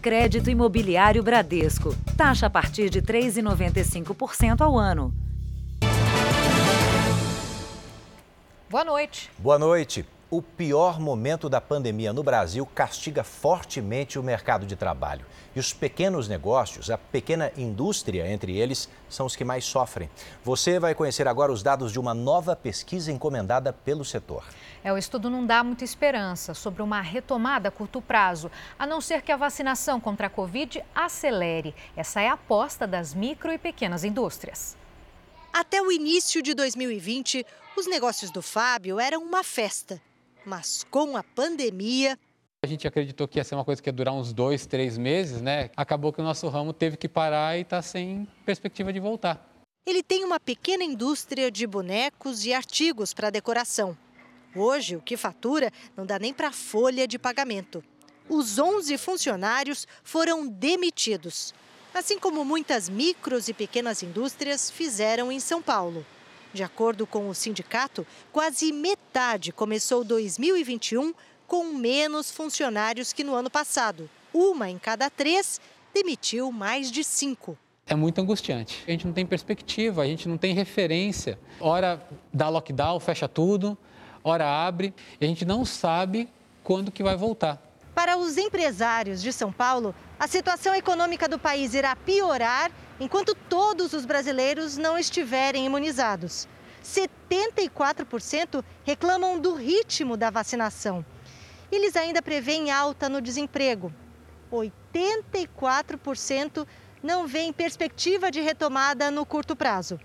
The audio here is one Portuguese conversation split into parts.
Crédito Imobiliário Bradesco. Taxa a partir de 3,95% ao ano. Boa noite. Boa noite. O pior momento da pandemia no Brasil castiga fortemente o mercado de trabalho. E os pequenos negócios, a pequena indústria entre eles, são os que mais sofrem. Você vai conhecer agora os dados de uma nova pesquisa encomendada pelo setor. É, o estudo não dá muita esperança sobre uma retomada a curto prazo, a não ser que a vacinação contra a Covid acelere. Essa é a aposta das micro e pequenas indústrias. Até o início de 2020, os negócios do Fábio eram uma festa. Mas com a pandemia. A gente acreditou que ia ser uma coisa que ia durar uns dois, três meses, né? Acabou que o nosso ramo teve que parar e está sem perspectiva de voltar. Ele tem uma pequena indústria de bonecos e artigos para decoração. Hoje, o que fatura não dá nem para folha de pagamento. Os 11 funcionários foram demitidos, assim como muitas micros e pequenas indústrias fizeram em São Paulo. De acordo com o sindicato, quase metade começou 2021 com menos funcionários que no ano passado. Uma em cada três demitiu mais de cinco. É muito angustiante. A gente não tem perspectiva, a gente não tem referência. Hora dá lockdown, fecha tudo, hora abre, e a gente não sabe quando que vai voltar. Para os empresários de São Paulo, a situação econômica do país irá piorar enquanto todos os brasileiros não estiverem imunizados. 74% reclamam do ritmo da vacinação. Eles ainda prevêem alta no desemprego. 84% não veem perspectiva de retomada no curto prazo.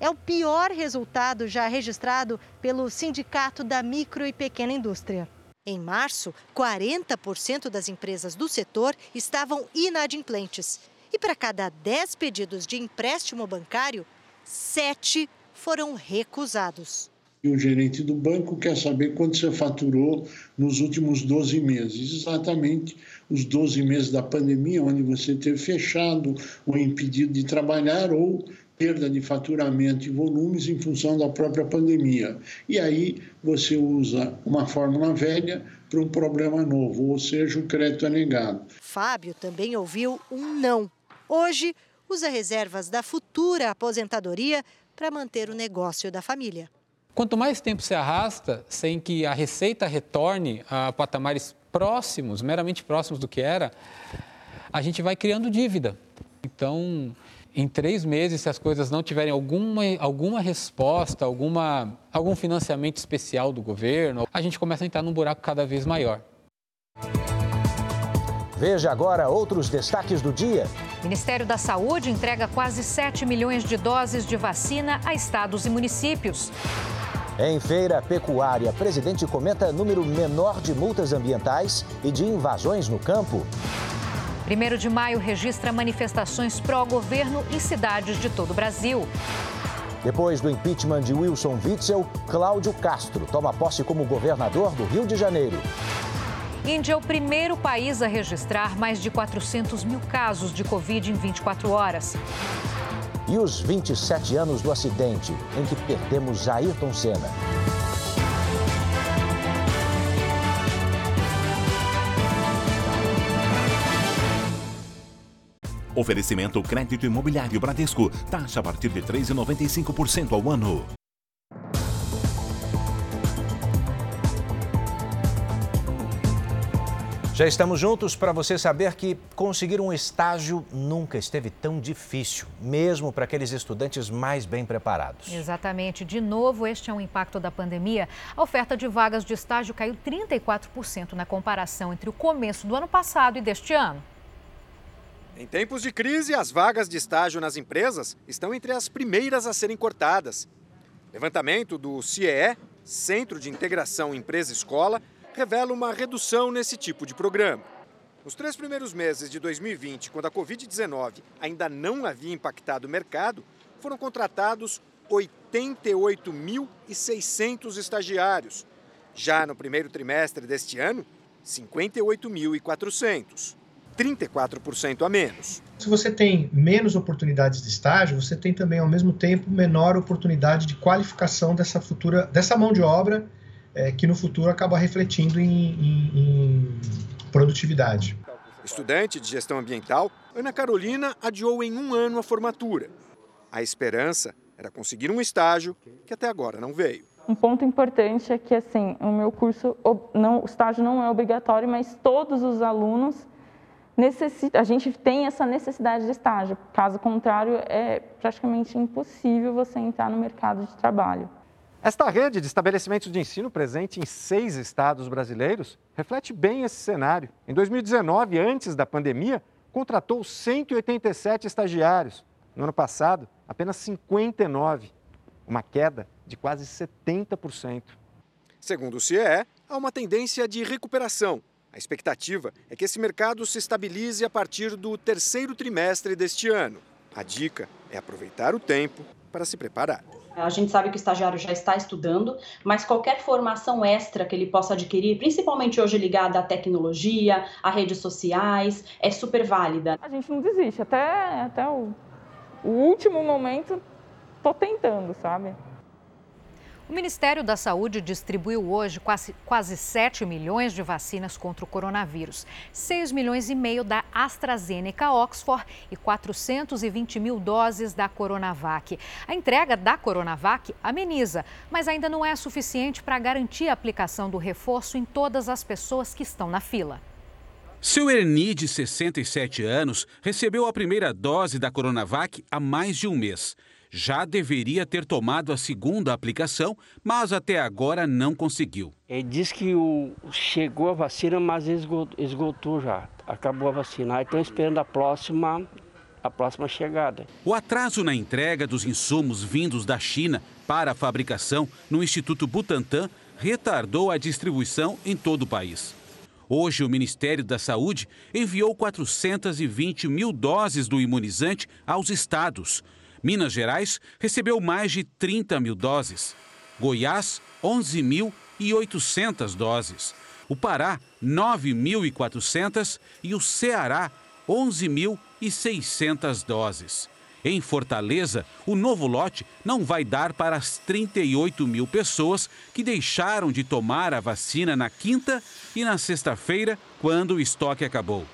É o pior resultado já registrado pelo Sindicato da Micro e Pequena Indústria. Em março, 40% das empresas do setor estavam inadimplentes. E para cada 10 pedidos de empréstimo bancário, 7 foram recusados. E o gerente do banco quer saber quanto você faturou nos últimos 12 meses. Exatamente os 12 meses da pandemia, onde você teve fechado ou impedido de trabalhar ou perda de faturamento e volumes em função da própria pandemia. E aí você usa uma fórmula velha para um problema novo, ou seja, o crédito é negado. Fábio também ouviu um não Hoje, usa reservas da futura aposentadoria para manter o negócio da família. Quanto mais tempo se arrasta sem que a receita retorne a patamares próximos, meramente próximos do que era, a gente vai criando dívida. Então, em três meses, se as coisas não tiverem alguma, alguma resposta, alguma, algum financiamento especial do governo, a gente começa a entrar num buraco cada vez maior. Veja agora outros destaques do dia. Ministério da Saúde entrega quase 7 milhões de doses de vacina a estados e municípios. Em feira pecuária, presidente comenta número menor de multas ambientais e de invasões no campo. 1 de maio registra manifestações pró-governo em cidades de todo o Brasil. Depois do impeachment de Wilson Witzel, Cláudio Castro toma posse como governador do Rio de Janeiro. Índia é o primeiro país a registrar mais de 400 mil casos de Covid em 24 horas. E os 27 anos do acidente em que perdemos Ayrton Senna. Oferecimento crédito imobiliário Bradesco. Taxa a partir de 3,95% ao ano. Já estamos juntos para você saber que conseguir um estágio nunca esteve tão difícil, mesmo para aqueles estudantes mais bem preparados. Exatamente. De novo, este é um impacto da pandemia. A oferta de vagas de estágio caiu 34% na comparação entre o começo do ano passado e deste ano. Em tempos de crise, as vagas de estágio nas empresas estão entre as primeiras a serem cortadas. Levantamento do CIEE, Centro de Integração Empresa-Escola, revela uma redução nesse tipo de programa. Nos três primeiros meses de 2020, quando a Covid-19 ainda não havia impactado o mercado, foram contratados 88.600 estagiários. Já no primeiro trimestre deste ano, 58.400. 34% a menos. Se você tem menos oportunidades de estágio, você tem também, ao mesmo tempo, menor oportunidade de qualificação dessa futura, dessa mão de obra é, que no futuro acaba refletindo em, em, em produtividade. Estudante de gestão ambiental, Ana Carolina adiou em um ano a formatura. A esperança era conseguir um estágio que até agora não veio. Um ponto importante é que assim, o meu curso, não, o estágio não é obrigatório, mas todos os alunos necessitam, a gente tem essa necessidade de estágio. Caso contrário, é praticamente impossível você entrar no mercado de trabalho. Esta rede de estabelecimentos de ensino presente em seis estados brasileiros reflete bem esse cenário. Em 2019, antes da pandemia, contratou 187 estagiários. No ano passado, apenas 59, uma queda de quase 70%. Segundo o CIE, há uma tendência de recuperação. A expectativa é que esse mercado se estabilize a partir do terceiro trimestre deste ano. A dica é aproveitar o tempo para se preparar. A gente sabe que o estagiário já está estudando, mas qualquer formação extra que ele possa adquirir, principalmente hoje ligada à tecnologia, a redes sociais, é super válida. A gente não desiste, até, até o, o último momento, tô tentando, sabe? O Ministério da Saúde distribuiu hoje quase, quase 7 milhões de vacinas contra o coronavírus, 6 milhões e meio da AstraZeneca Oxford e 420 mil doses da Coronavac. A entrega da Coronavac ameniza, mas ainda não é suficiente para garantir a aplicação do reforço em todas as pessoas que estão na fila. Seu Erni, de 67 anos, recebeu a primeira dose da Coronavac há mais de um mês já deveria ter tomado a segunda aplicação, mas até agora não conseguiu. Ele disse que o, chegou a vacina, mas esgotou, esgotou já. Acabou a vacina. Estão esperando a próxima, a próxima chegada. O atraso na entrega dos insumos vindos da China para a fabricação no Instituto Butantan retardou a distribuição em todo o país. Hoje, o Ministério da Saúde enviou 420 mil doses do imunizante aos estados. Minas Gerais recebeu mais de 30 mil doses. Goiás, 11.800 doses. O Pará, 9.400 e o Ceará, 11.600 doses. Em Fortaleza, o novo lote não vai dar para as 38 mil pessoas que deixaram de tomar a vacina na quinta e na sexta-feira, quando o estoque acabou.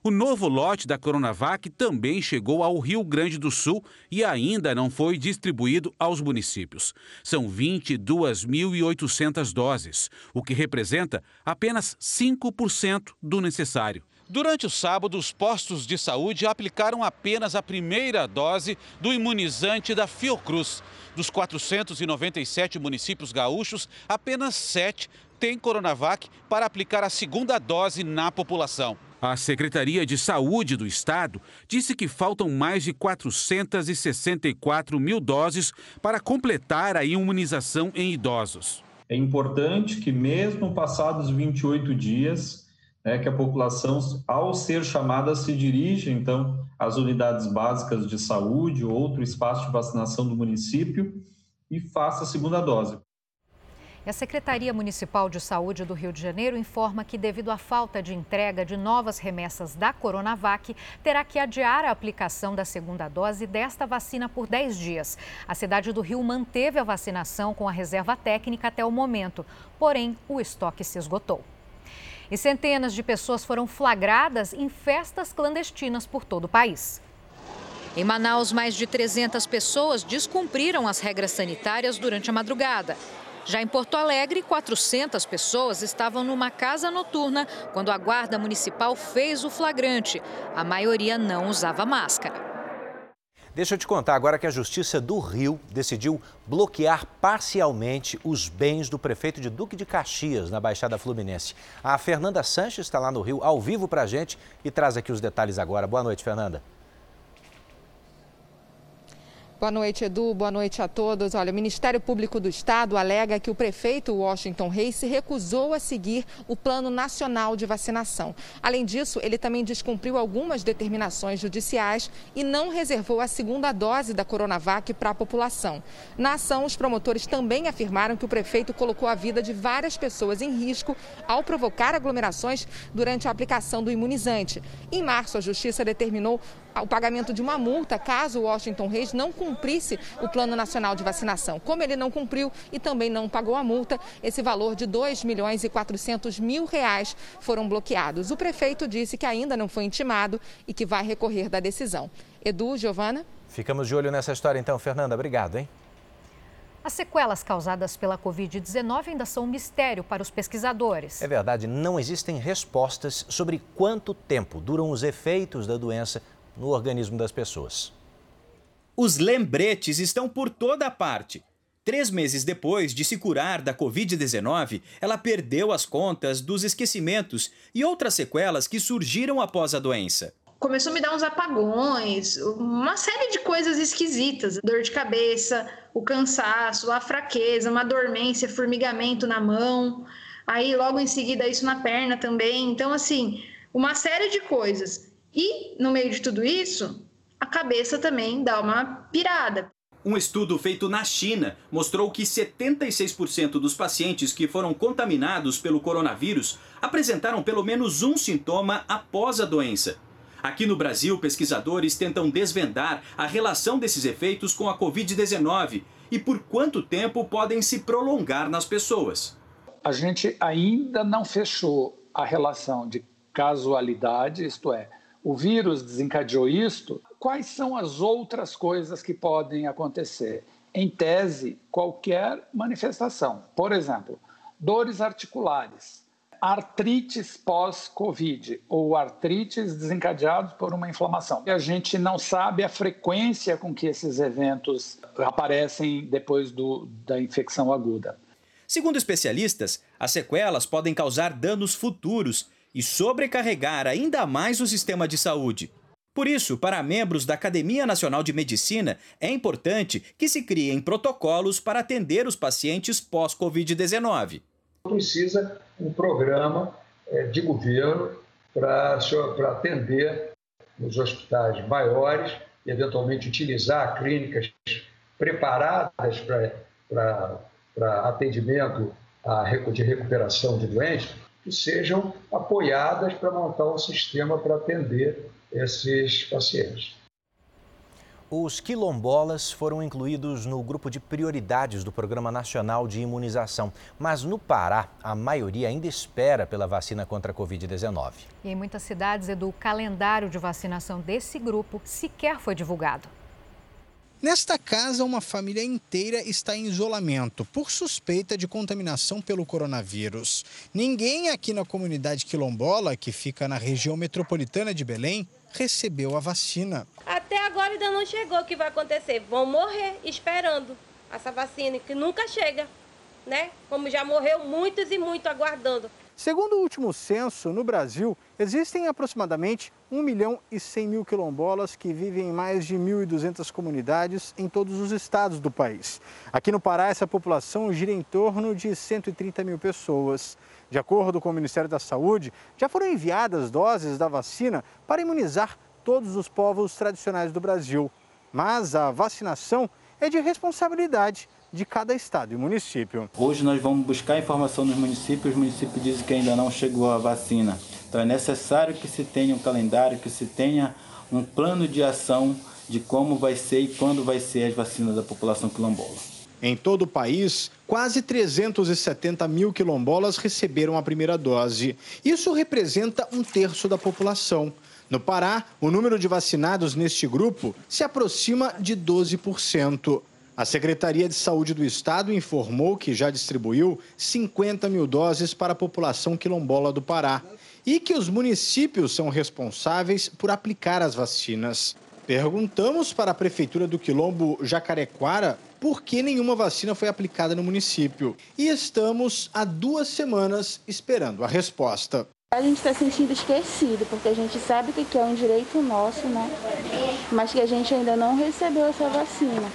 O novo lote da Coronavac também chegou ao Rio Grande do Sul e ainda não foi distribuído aos municípios. São 22.800 doses, o que representa apenas 5% do necessário. Durante o sábado, os postos de saúde aplicaram apenas a primeira dose do imunizante da Fiocruz. Dos 497 municípios gaúchos, apenas 7 têm Coronavac para aplicar a segunda dose na população. A Secretaria de Saúde do Estado disse que faltam mais de 464 mil doses para completar a imunização em idosos. É importante que, mesmo passados 28 dias, né, que a população, ao ser chamada, se dirija, então, às unidades básicas de saúde ou outro espaço de vacinação do município e faça a segunda dose a Secretaria Municipal de Saúde do Rio de Janeiro informa que, devido à falta de entrega de novas remessas da Coronavac, terá que adiar a aplicação da segunda dose desta vacina por 10 dias. A cidade do Rio manteve a vacinação com a reserva técnica até o momento, porém, o estoque se esgotou. E centenas de pessoas foram flagradas em festas clandestinas por todo o país. Em Manaus, mais de 300 pessoas descumpriram as regras sanitárias durante a madrugada. Já em Porto Alegre, 400 pessoas estavam numa casa noturna quando a Guarda Municipal fez o flagrante. A maioria não usava máscara. Deixa eu te contar agora que a Justiça do Rio decidiu bloquear parcialmente os bens do prefeito de Duque de Caxias, na Baixada Fluminense. A Fernanda Sanches está lá no Rio, ao vivo para a gente, e traz aqui os detalhes agora. Boa noite, Fernanda. Boa noite, Edu. Boa noite a todos. Olha, o Ministério Público do Estado alega que o prefeito Washington Reis se recusou a seguir o Plano Nacional de Vacinação. Além disso, ele também descumpriu algumas determinações judiciais e não reservou a segunda dose da Coronavac para a população. Na ação, os promotores também afirmaram que o prefeito colocou a vida de várias pessoas em risco ao provocar aglomerações durante a aplicação do imunizante. Em março, a Justiça determinou o pagamento de uma multa caso o Washington Reis não cumprisse o Plano Nacional de Vacinação. Como ele não cumpriu e também não pagou a multa, esse valor de 2 milhões e 400 mil reais foram bloqueados. O prefeito disse que ainda não foi intimado e que vai recorrer da decisão. Edu, Giovana? Ficamos de olho nessa história então, Fernanda. Obrigado, hein? As sequelas causadas pela Covid-19 ainda são um mistério para os pesquisadores. É verdade, não existem respostas sobre quanto tempo duram os efeitos da doença no organismo das pessoas. Os lembretes estão por toda parte. Três meses depois de se curar da Covid-19, ela perdeu as contas dos esquecimentos e outras sequelas que surgiram após a doença começou a me dar uns apagões, uma série de coisas esquisitas, dor de cabeça, o cansaço, a fraqueza, uma dormência, formigamento na mão, aí logo em seguida isso na perna também. Então assim, uma série de coisas. E no meio de tudo isso, a cabeça também dá uma pirada. Um estudo feito na China mostrou que 76% dos pacientes que foram contaminados pelo coronavírus apresentaram pelo menos um sintoma após a doença. Aqui no Brasil, pesquisadores tentam desvendar a relação desses efeitos com a Covid-19 e por quanto tempo podem se prolongar nas pessoas. A gente ainda não fechou a relação de casualidade, isto é, o vírus desencadeou isto, quais são as outras coisas que podem acontecer? Em tese, qualquer manifestação. Por exemplo, dores articulares artrites pós-Covid ou artrites desencadeados por uma inflamação. E a gente não sabe a frequência com que esses eventos aparecem depois do, da infecção aguda. Segundo especialistas, as sequelas podem causar danos futuros e sobrecarregar ainda mais o sistema de saúde. Por isso, para membros da Academia Nacional de Medicina, é importante que se criem protocolos para atender os pacientes pós-Covid-19 precisa um programa é, de governo para atender nos hospitais maiores, e eventualmente utilizar clínicas preparadas para atendimento de recuperação de doentes, que sejam apoiadas para montar um sistema para atender esses pacientes. Os quilombolas foram incluídos no grupo de prioridades do Programa Nacional de Imunização. Mas no Pará, a maioria ainda espera pela vacina contra a Covid-19. E em muitas cidades, Edu, o calendário de vacinação desse grupo sequer foi divulgado. Nesta casa, uma família inteira está em isolamento por suspeita de contaminação pelo coronavírus. Ninguém aqui na comunidade quilombola, que fica na região metropolitana de Belém, recebeu a vacina. Até agora ainda não chegou o que vai acontecer. Vão morrer esperando essa vacina, que nunca chega, né? Como já morreu muitos e muito aguardando. Segundo o último censo, no Brasil, existem aproximadamente 1 milhão e 100 mil quilombolas que vivem em mais de 1.200 comunidades em todos os estados do país. Aqui no Pará, essa população gira em torno de 130 mil pessoas. De acordo com o Ministério da Saúde, já foram enviadas doses da vacina para imunizar todos os povos tradicionais do Brasil. Mas a vacinação é de responsabilidade de cada estado e município. Hoje nós vamos buscar informação nos municípios, os municípios dizem que ainda não chegou a vacina. Então é necessário que se tenha um calendário, que se tenha um plano de ação de como vai ser e quando vai ser as vacinas da população quilombola. Em todo o país, quase 370 mil quilombolas receberam a primeira dose. Isso representa um terço da população. No Pará, o número de vacinados neste grupo se aproxima de 12%. A Secretaria de Saúde do Estado informou que já distribuiu 50 mil doses para a população quilombola do Pará e que os municípios são responsáveis por aplicar as vacinas. Perguntamos para a Prefeitura do Quilombo Jacarequara por que nenhuma vacina foi aplicada no município. E estamos há duas semanas esperando a resposta. A gente está sentindo esquecido, porque a gente sabe que é um direito nosso, né? Mas que a gente ainda não recebeu essa vacina.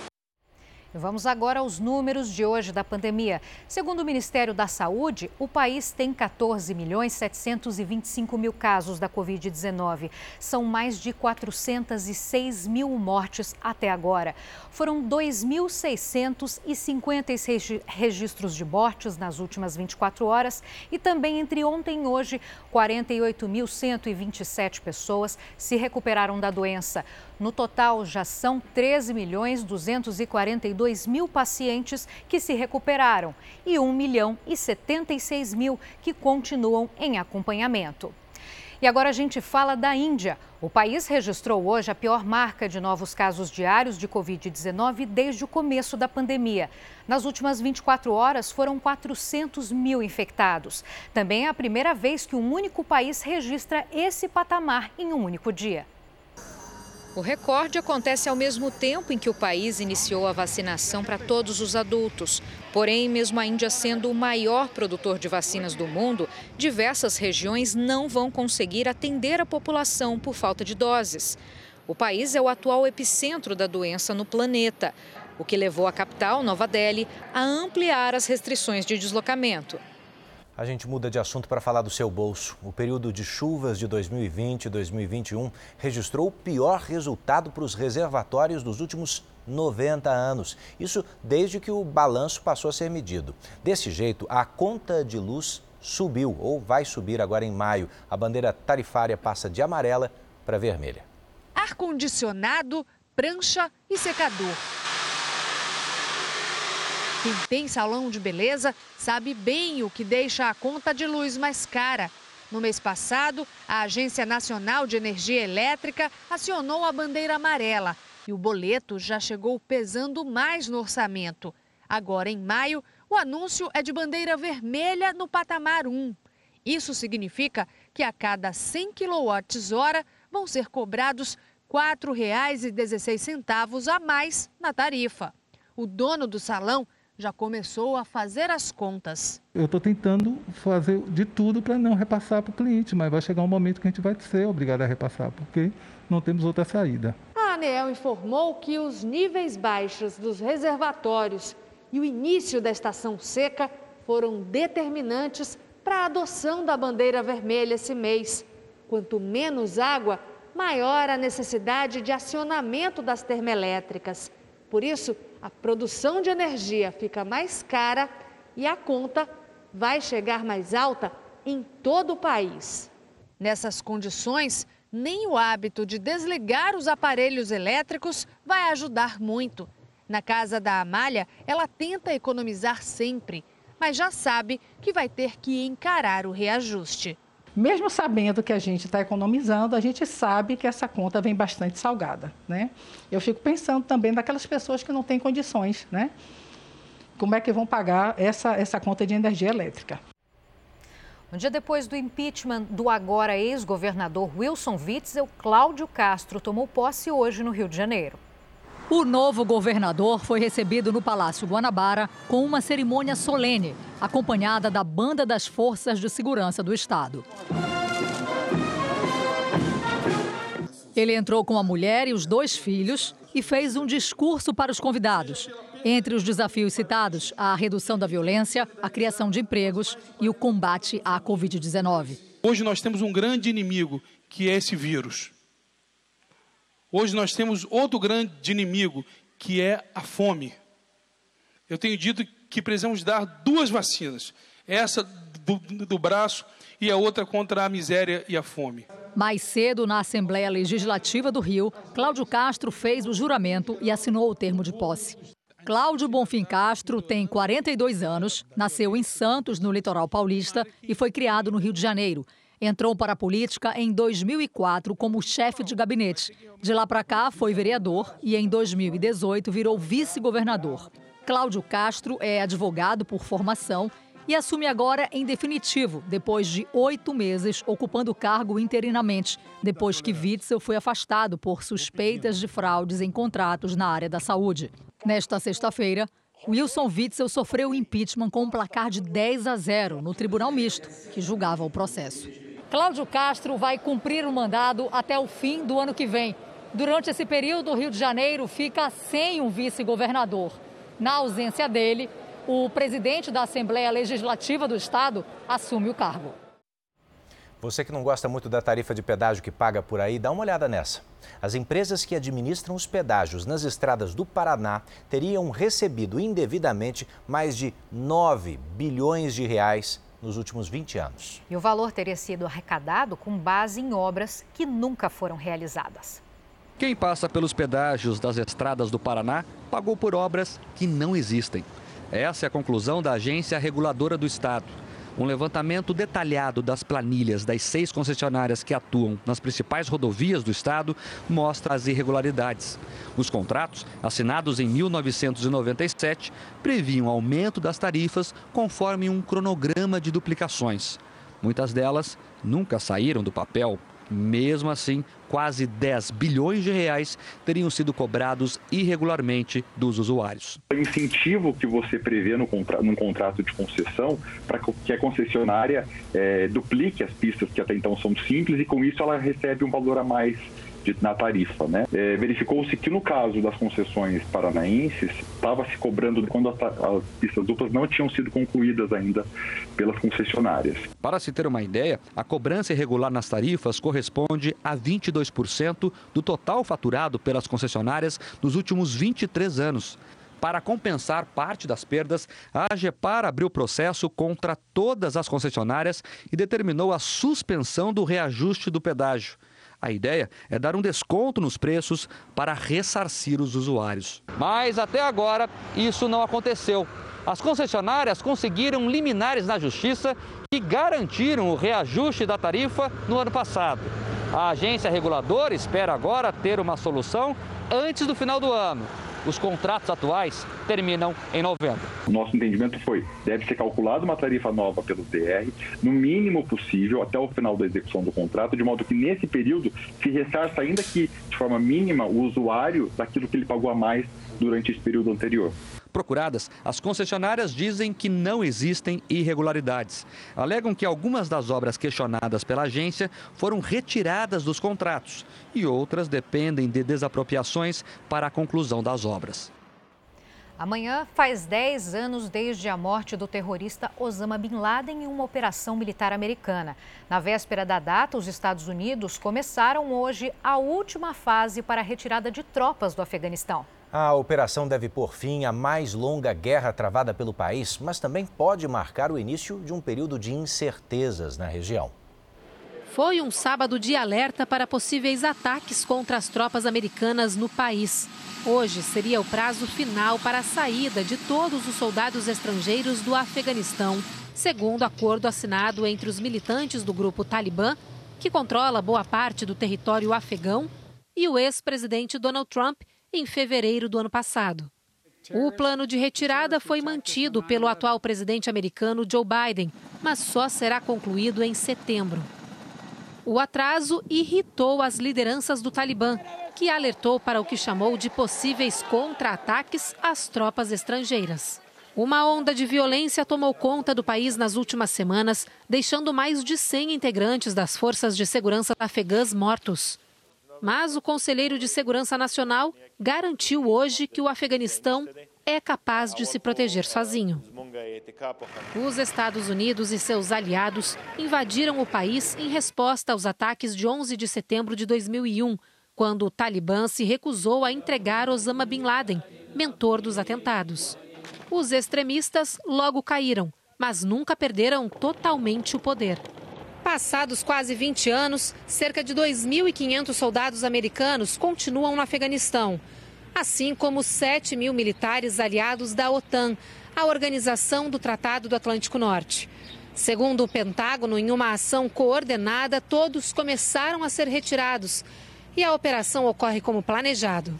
Vamos agora aos números de hoje da pandemia. Segundo o Ministério da Saúde, o país tem 14 milhões 725 mil casos da Covid-19. São mais de 406 mil mortes até agora. Foram 2.656 registros de mortes nas últimas 24 horas e também entre ontem e hoje, 48.127 pessoas se recuperaram da doença. No total, já são 13 milhões 242 mil pacientes que se recuperaram e 1 milhão e 76 mil que continuam em acompanhamento. E agora a gente fala da Índia. O país registrou hoje a pior marca de novos casos diários de Covid-19 desde o começo da pandemia. Nas últimas 24 horas, foram 400 mil infectados. Também é a primeira vez que um único país registra esse patamar em um único dia. O recorde acontece ao mesmo tempo em que o país iniciou a vacinação para todos os adultos. Porém, mesmo a Índia sendo o maior produtor de vacinas do mundo, diversas regiões não vão conseguir atender a população por falta de doses. O país é o atual epicentro da doença no planeta, o que levou a capital, Nova Delhi, a ampliar as restrições de deslocamento. A gente muda de assunto para falar do seu bolso. O período de chuvas de 2020 e 2021 registrou o pior resultado para os reservatórios dos últimos 90 anos. Isso desde que o balanço passou a ser medido. Desse jeito, a conta de luz subiu ou vai subir agora em maio. A bandeira tarifária passa de amarela para vermelha. Ar-condicionado, prancha e secador. Quem tem salão de beleza sabe bem o que deixa a conta de luz mais cara. No mês passado, a Agência Nacional de Energia Elétrica acionou a bandeira amarela e o boleto já chegou pesando mais no orçamento. Agora, em maio, o anúncio é de bandeira vermelha no patamar 1. Isso significa que a cada 100 kWh vão ser cobrados R$ 4,16 a mais na tarifa. O dono do salão já começou a fazer as contas. Eu estou tentando fazer de tudo para não repassar para o cliente, mas vai chegar um momento que a gente vai ser obrigado a repassar, porque não temos outra saída. A ANEEL informou que os níveis baixos dos reservatórios e o início da estação seca foram determinantes para a adoção da bandeira vermelha esse mês. Quanto menos água, maior a necessidade de acionamento das termoelétricas. Por isso, a produção de energia fica mais cara e a conta vai chegar mais alta em todo o país. Nessas condições, nem o hábito de desligar os aparelhos elétricos vai ajudar muito. Na casa da Amália, ela tenta economizar sempre, mas já sabe que vai ter que encarar o reajuste. Mesmo sabendo que a gente está economizando, a gente sabe que essa conta vem bastante salgada. Né? Eu fico pensando também naquelas pessoas que não têm condições. Né? Como é que vão pagar essa, essa conta de energia elétrica? Um dia depois do impeachment do agora ex-governador Wilson Witzel, Cláudio Castro tomou posse hoje no Rio de Janeiro. O novo governador foi recebido no Palácio Guanabara com uma cerimônia solene, acompanhada da banda das Forças de Segurança do Estado. Ele entrou com a mulher e os dois filhos e fez um discurso para os convidados. Entre os desafios citados, a redução da violência, a criação de empregos e o combate à Covid-19. Hoje nós temos um grande inimigo, que é esse vírus. Hoje nós temos outro grande inimigo, que é a fome. Eu tenho dito que precisamos dar duas vacinas: essa do, do braço e a outra contra a miséria e a fome. Mais cedo, na Assembleia Legislativa do Rio, Cláudio Castro fez o juramento e assinou o termo de posse. Cláudio Bonfim Castro tem 42 anos, nasceu em Santos, no litoral paulista, e foi criado no Rio de Janeiro. Entrou para a política em 2004 como chefe de gabinete. De lá para cá, foi vereador e em 2018 virou vice-governador. Cláudio Castro é advogado por formação e assume agora em definitivo, depois de oito meses ocupando o cargo interinamente, depois que Witzel foi afastado por suspeitas de fraudes em contratos na área da saúde. Nesta sexta-feira, Wilson Witzel sofreu impeachment com um placar de 10 a 0 no Tribunal Misto, que julgava o processo. Cláudio Castro vai cumprir o mandado até o fim do ano que vem. Durante esse período, o Rio de Janeiro fica sem um vice-governador. Na ausência dele, o presidente da Assembleia Legislativa do Estado assume o cargo. Você que não gosta muito da tarifa de pedágio que paga por aí, dá uma olhada nessa. As empresas que administram os pedágios nas estradas do Paraná teriam recebido indevidamente mais de 9 bilhões de reais nos últimos 20 anos. E o valor teria sido arrecadado com base em obras que nunca foram realizadas. Quem passa pelos pedágios das estradas do Paraná pagou por obras que não existem. Essa é a conclusão da Agência Reguladora do Estado. Um levantamento detalhado das planilhas das seis concessionárias que atuam nas principais rodovias do estado mostra as irregularidades. Os contratos, assinados em 1997, previam aumento das tarifas conforme um cronograma de duplicações. Muitas delas nunca saíram do papel. Mesmo assim, quase 10 bilhões de reais teriam sido cobrados irregularmente dos usuários. O incentivo que você prevê no contra, num contrato de concessão para que a concessionária é, duplique as pistas que até então são simples e com isso ela recebe um valor a mais de, na tarifa. Né? É, Verificou-se que no caso das concessões paranaenses, estava se cobrando quando as, as pistas duplas não tinham sido concluídas ainda pelas concessionárias. Para se ter uma ideia, a cobrança irregular nas tarifas corresponde a 22% do total faturado pelas concessionárias nos últimos 23 anos. Para compensar parte das perdas, a AGEPAR abriu processo contra todas as concessionárias e determinou a suspensão do reajuste do pedágio. A ideia é dar um desconto nos preços para ressarcir os usuários. Mas até agora isso não aconteceu. As concessionárias conseguiram liminares na justiça que garantiram o reajuste da tarifa no ano passado. A agência reguladora espera agora ter uma solução antes do final do ano. Os contratos atuais terminam em novembro. O nosso entendimento foi: deve ser calculada uma tarifa nova pelo DR, no mínimo possível, até o final da execução do contrato, de modo que nesse período se ressarça, ainda que de forma mínima, o usuário daquilo que ele pagou a mais durante esse período anterior. Procuradas, as concessionárias dizem que não existem irregularidades. Alegam que algumas das obras questionadas pela agência foram retiradas dos contratos e outras dependem de desapropriações para a conclusão das obras. Amanhã faz 10 anos desde a morte do terrorista Osama Bin Laden em uma operação militar americana. Na véspera da data, os Estados Unidos começaram hoje a última fase para a retirada de tropas do Afeganistão. A operação deve pôr fim à mais longa guerra travada pelo país, mas também pode marcar o início de um período de incertezas na região. Foi um sábado de alerta para possíveis ataques contra as tropas americanas no país. Hoje seria o prazo final para a saída de todos os soldados estrangeiros do Afeganistão, segundo acordo assinado entre os militantes do grupo Talibã, que controla boa parte do território afegão, e o ex-presidente Donald Trump, em fevereiro do ano passado. O plano de retirada foi mantido pelo atual presidente americano Joe Biden, mas só será concluído em setembro. O atraso irritou as lideranças do Talibã, que alertou para o que chamou de possíveis contra-ataques às tropas estrangeiras. Uma onda de violência tomou conta do país nas últimas semanas, deixando mais de 100 integrantes das forças de segurança afegãs mortos. Mas o conselheiro de Segurança Nacional garantiu hoje que o Afeganistão é capaz de se proteger sozinho. Os Estados Unidos e seus aliados invadiram o país em resposta aos ataques de 11 de setembro de 2001, quando o Talibã se recusou a entregar Osama Bin Laden, mentor dos atentados. Os extremistas logo caíram, mas nunca perderam totalmente o poder. Passados quase 20 anos, cerca de 2.500 soldados americanos continuam no Afeganistão, assim como 7 mil militares aliados da OTAN, a Organização do Tratado do Atlântico Norte. Segundo o Pentágono, em uma ação coordenada, todos começaram a ser retirados e a operação ocorre como planejado.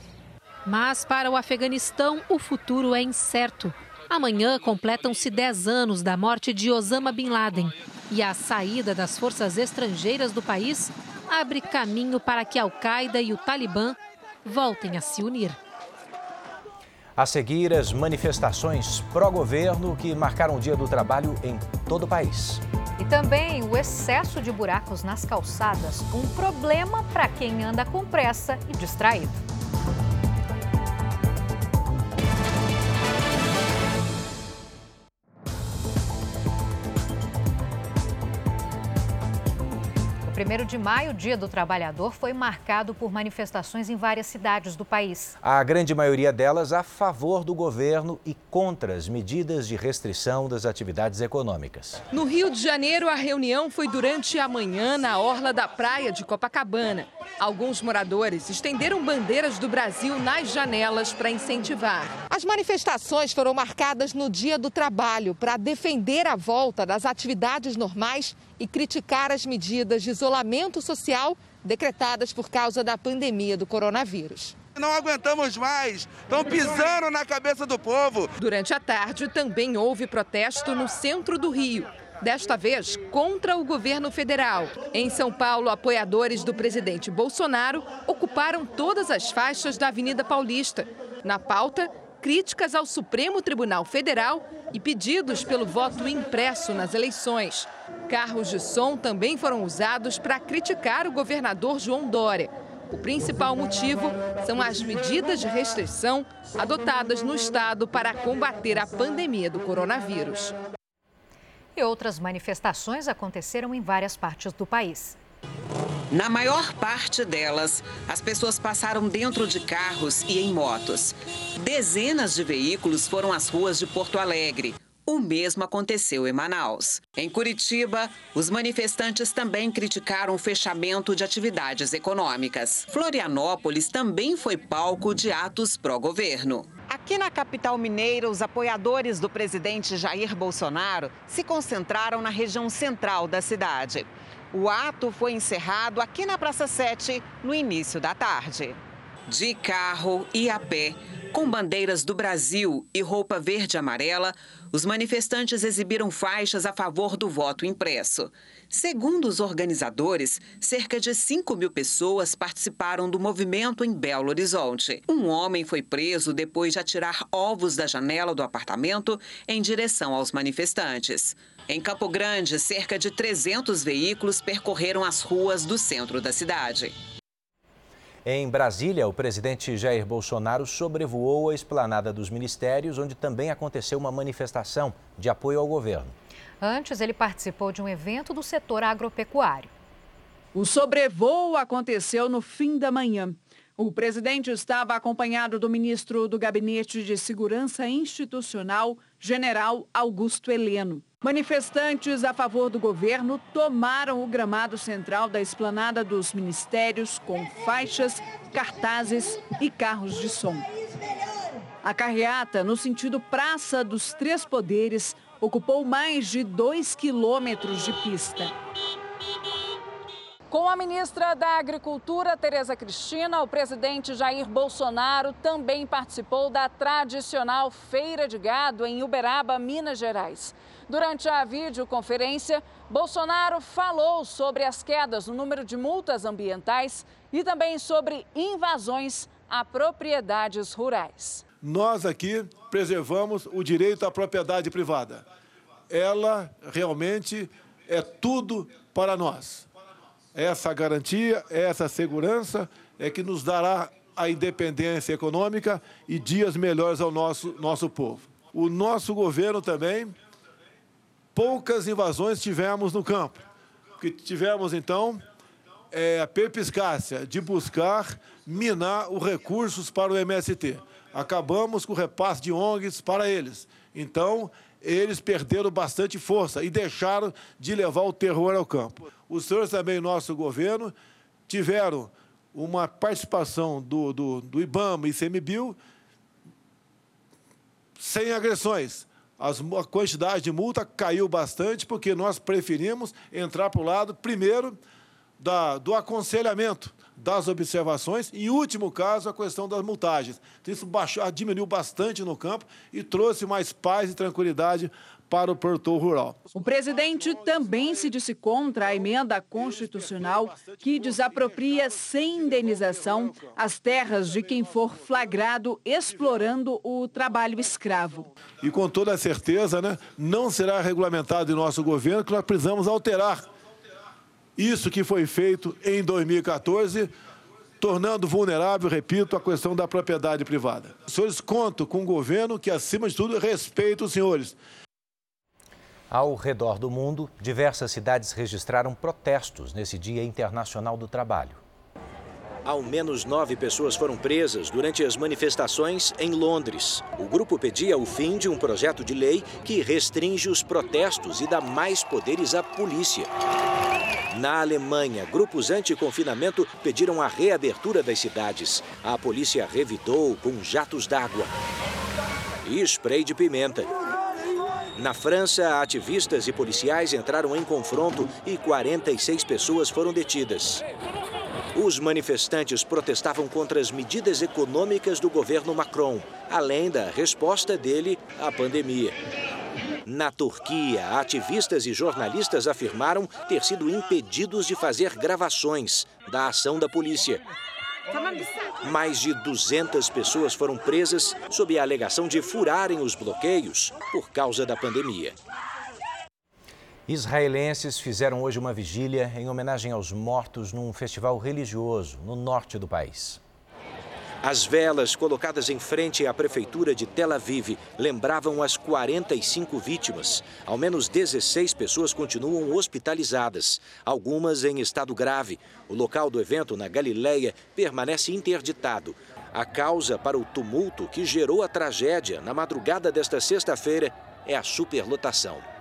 Mas para o Afeganistão, o futuro é incerto. Amanhã completam-se 10 anos da morte de Osama Bin Laden e a saída das forças estrangeiras do país abre caminho para que Al-Qaeda e o Talibã voltem a se unir. A seguir, as manifestações pró-governo que marcaram o Dia do Trabalho em todo o país. E também o excesso de buracos nas calçadas, um problema para quem anda com pressa e distraído. 1 de maio, Dia do Trabalhador, foi marcado por manifestações em várias cidades do país. A grande maioria delas a favor do governo e contra as medidas de restrição das atividades econômicas. No Rio de Janeiro, a reunião foi durante a manhã na orla da praia de Copacabana. Alguns moradores estenderam bandeiras do Brasil nas janelas para incentivar. As manifestações foram marcadas no Dia do Trabalho para defender a volta das atividades normais e criticar as medidas de isolamento social decretadas por causa da pandemia do coronavírus. Não aguentamos mais, estão pisando na cabeça do povo. Durante a tarde também houve protesto no centro do Rio. Desta vez contra o governo federal. Em São Paulo, apoiadores do presidente Bolsonaro ocuparam todas as faixas da Avenida Paulista. Na pauta, críticas ao Supremo Tribunal Federal e pedidos pelo voto impresso nas eleições. Carros de som também foram usados para criticar o governador João Dória. O principal motivo são as medidas de restrição adotadas no estado para combater a pandemia do coronavírus. E outras manifestações aconteceram em várias partes do país. Na maior parte delas, as pessoas passaram dentro de carros e em motos. Dezenas de veículos foram às ruas de Porto Alegre. O mesmo aconteceu em Manaus. Em Curitiba, os manifestantes também criticaram o fechamento de atividades econômicas. Florianópolis também foi palco de atos pró-governo. Aqui na capital mineira, os apoiadores do presidente Jair Bolsonaro se concentraram na região central da cidade. O ato foi encerrado aqui na Praça 7 no início da tarde. De carro e a pé, com bandeiras do Brasil e roupa verde e amarela, os manifestantes exibiram faixas a favor do voto impresso. Segundo os organizadores, cerca de 5 mil pessoas participaram do movimento em Belo Horizonte. Um homem foi preso depois de atirar ovos da janela do apartamento em direção aos manifestantes. Em Campo Grande, cerca de 300 veículos percorreram as ruas do centro da cidade. Em Brasília, o presidente Jair Bolsonaro sobrevoou a esplanada dos ministérios, onde também aconteceu uma manifestação de apoio ao governo. Antes, ele participou de um evento do setor agropecuário. O sobrevoo aconteceu no fim da manhã. O presidente estava acompanhado do ministro do Gabinete de Segurança Institucional, general Augusto Heleno. Manifestantes a favor do governo tomaram o gramado central da esplanada dos ministérios com faixas, cartazes e carros de som. A carreata, no sentido Praça dos Três Poderes, ocupou mais de dois quilômetros de pista. Com a ministra da Agricultura, Tereza Cristina, o presidente Jair Bolsonaro também participou da tradicional Feira de Gado em Uberaba, Minas Gerais. Durante a videoconferência, Bolsonaro falou sobre as quedas no número de multas ambientais e também sobre invasões a propriedades rurais. Nós aqui preservamos o direito à propriedade privada. Ela realmente é tudo para nós essa garantia, essa segurança é que nos dará a independência econômica e dias melhores ao nosso, nosso povo. O nosso governo também, poucas invasões tivemos no campo. Que tivemos, então, é a perpiscácia de buscar minar os recursos para o MST. Acabamos com o repasse de ONGs para eles. Então, eles perderam bastante força e deixaram de levar o terror ao campo. Os senhores também, nosso governo, tiveram uma participação do, do, do IBAMA e CMBio sem agressões. As, a quantidade de multa caiu bastante porque nós preferimos entrar para o lado, primeiro, da, do aconselhamento, das observações e, em último caso, a questão das multagens. Então, isso baixou, diminuiu bastante no campo e trouxe mais paz e tranquilidade para o produtor rural. O presidente também se disse contra a emenda constitucional que desapropria sem indenização as terras de quem for flagrado explorando o trabalho escravo. E com toda certeza, né, não será regulamentado em nosso governo que nós precisamos alterar isso que foi feito em 2014, tornando vulnerável, repito, a questão da propriedade privada. Os senhores contam com um governo que, acima de tudo, respeita os senhores. Ao redor do mundo, diversas cidades registraram protestos nesse Dia Internacional do Trabalho. Ao menos nove pessoas foram presas durante as manifestações em Londres. O grupo pedia o fim de um projeto de lei que restringe os protestos e dá mais poderes à polícia. Na Alemanha, grupos anti-confinamento pediram a reabertura das cidades. A polícia revidou com jatos d'água e spray de pimenta. Na França, ativistas e policiais entraram em confronto e 46 pessoas foram detidas. Os manifestantes protestavam contra as medidas econômicas do governo Macron, além da resposta dele à pandemia. Na Turquia, ativistas e jornalistas afirmaram ter sido impedidos de fazer gravações da ação da polícia. Mais de 200 pessoas foram presas sob a alegação de furarem os bloqueios por causa da pandemia. Israelenses fizeram hoje uma vigília em homenagem aos mortos num festival religioso no norte do país. As velas colocadas em frente à prefeitura de Tel Aviv lembravam as 45 vítimas. Ao menos 16 pessoas continuam hospitalizadas, algumas em estado grave. O local do evento, na Galileia, permanece interditado. A causa para o tumulto que gerou a tragédia na madrugada desta sexta-feira é a superlotação.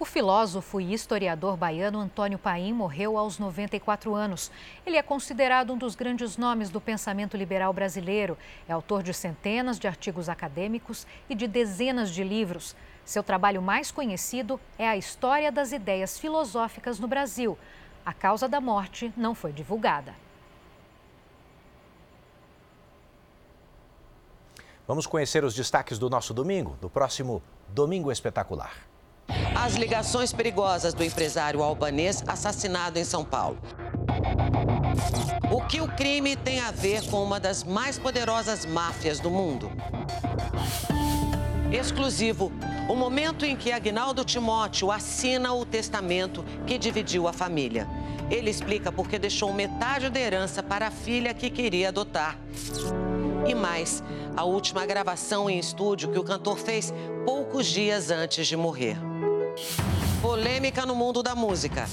O filósofo e historiador baiano Antônio Paim morreu aos 94 anos. Ele é considerado um dos grandes nomes do pensamento liberal brasileiro. É autor de centenas de artigos acadêmicos e de dezenas de livros. Seu trabalho mais conhecido é a História das Ideias Filosóficas no Brasil. A causa da morte não foi divulgada. Vamos conhecer os destaques do nosso domingo, do próximo Domingo Espetacular. As ligações perigosas do empresário albanês assassinado em São Paulo. O que o crime tem a ver com uma das mais poderosas máfias do mundo? Exclusivo, o momento em que Agnaldo Timóteo assina o testamento que dividiu a família. Ele explica por que deixou metade da herança para a filha que queria adotar. E mais, a última gravação em estúdio que o cantor fez poucos dias antes de morrer. Polêmica no mundo da música.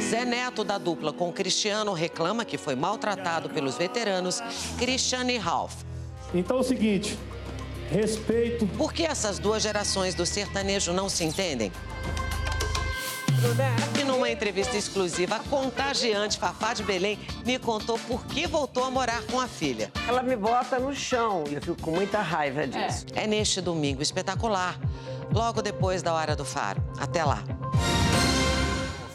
Zé Neto, da dupla com Cristiano, reclama que foi maltratado pelos veteranos Cristiano e Ralph. Então é o seguinte, respeito. Por que essas duas gerações do sertanejo não se entendem? E numa entrevista exclusiva, a contagiante Fafá de Belém me contou por que voltou a morar com a filha. Ela me bota no chão e eu fico com muita raiva disso. É, é neste domingo espetacular logo depois da hora do faro. Até lá.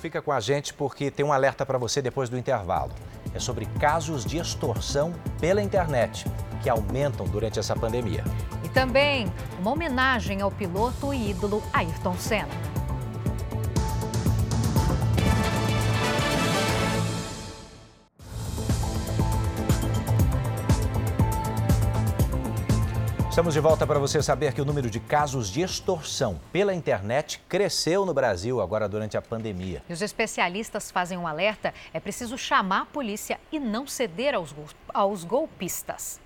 Fica com a gente porque tem um alerta para você depois do intervalo. É sobre casos de extorsão pela internet que aumentam durante essa pandemia. E também uma homenagem ao piloto e ídolo Ayrton Senna. Estamos de volta para você saber que o número de casos de extorsão pela internet cresceu no Brasil agora durante a pandemia. E os especialistas fazem um alerta: é preciso chamar a polícia e não ceder aos, aos golpistas.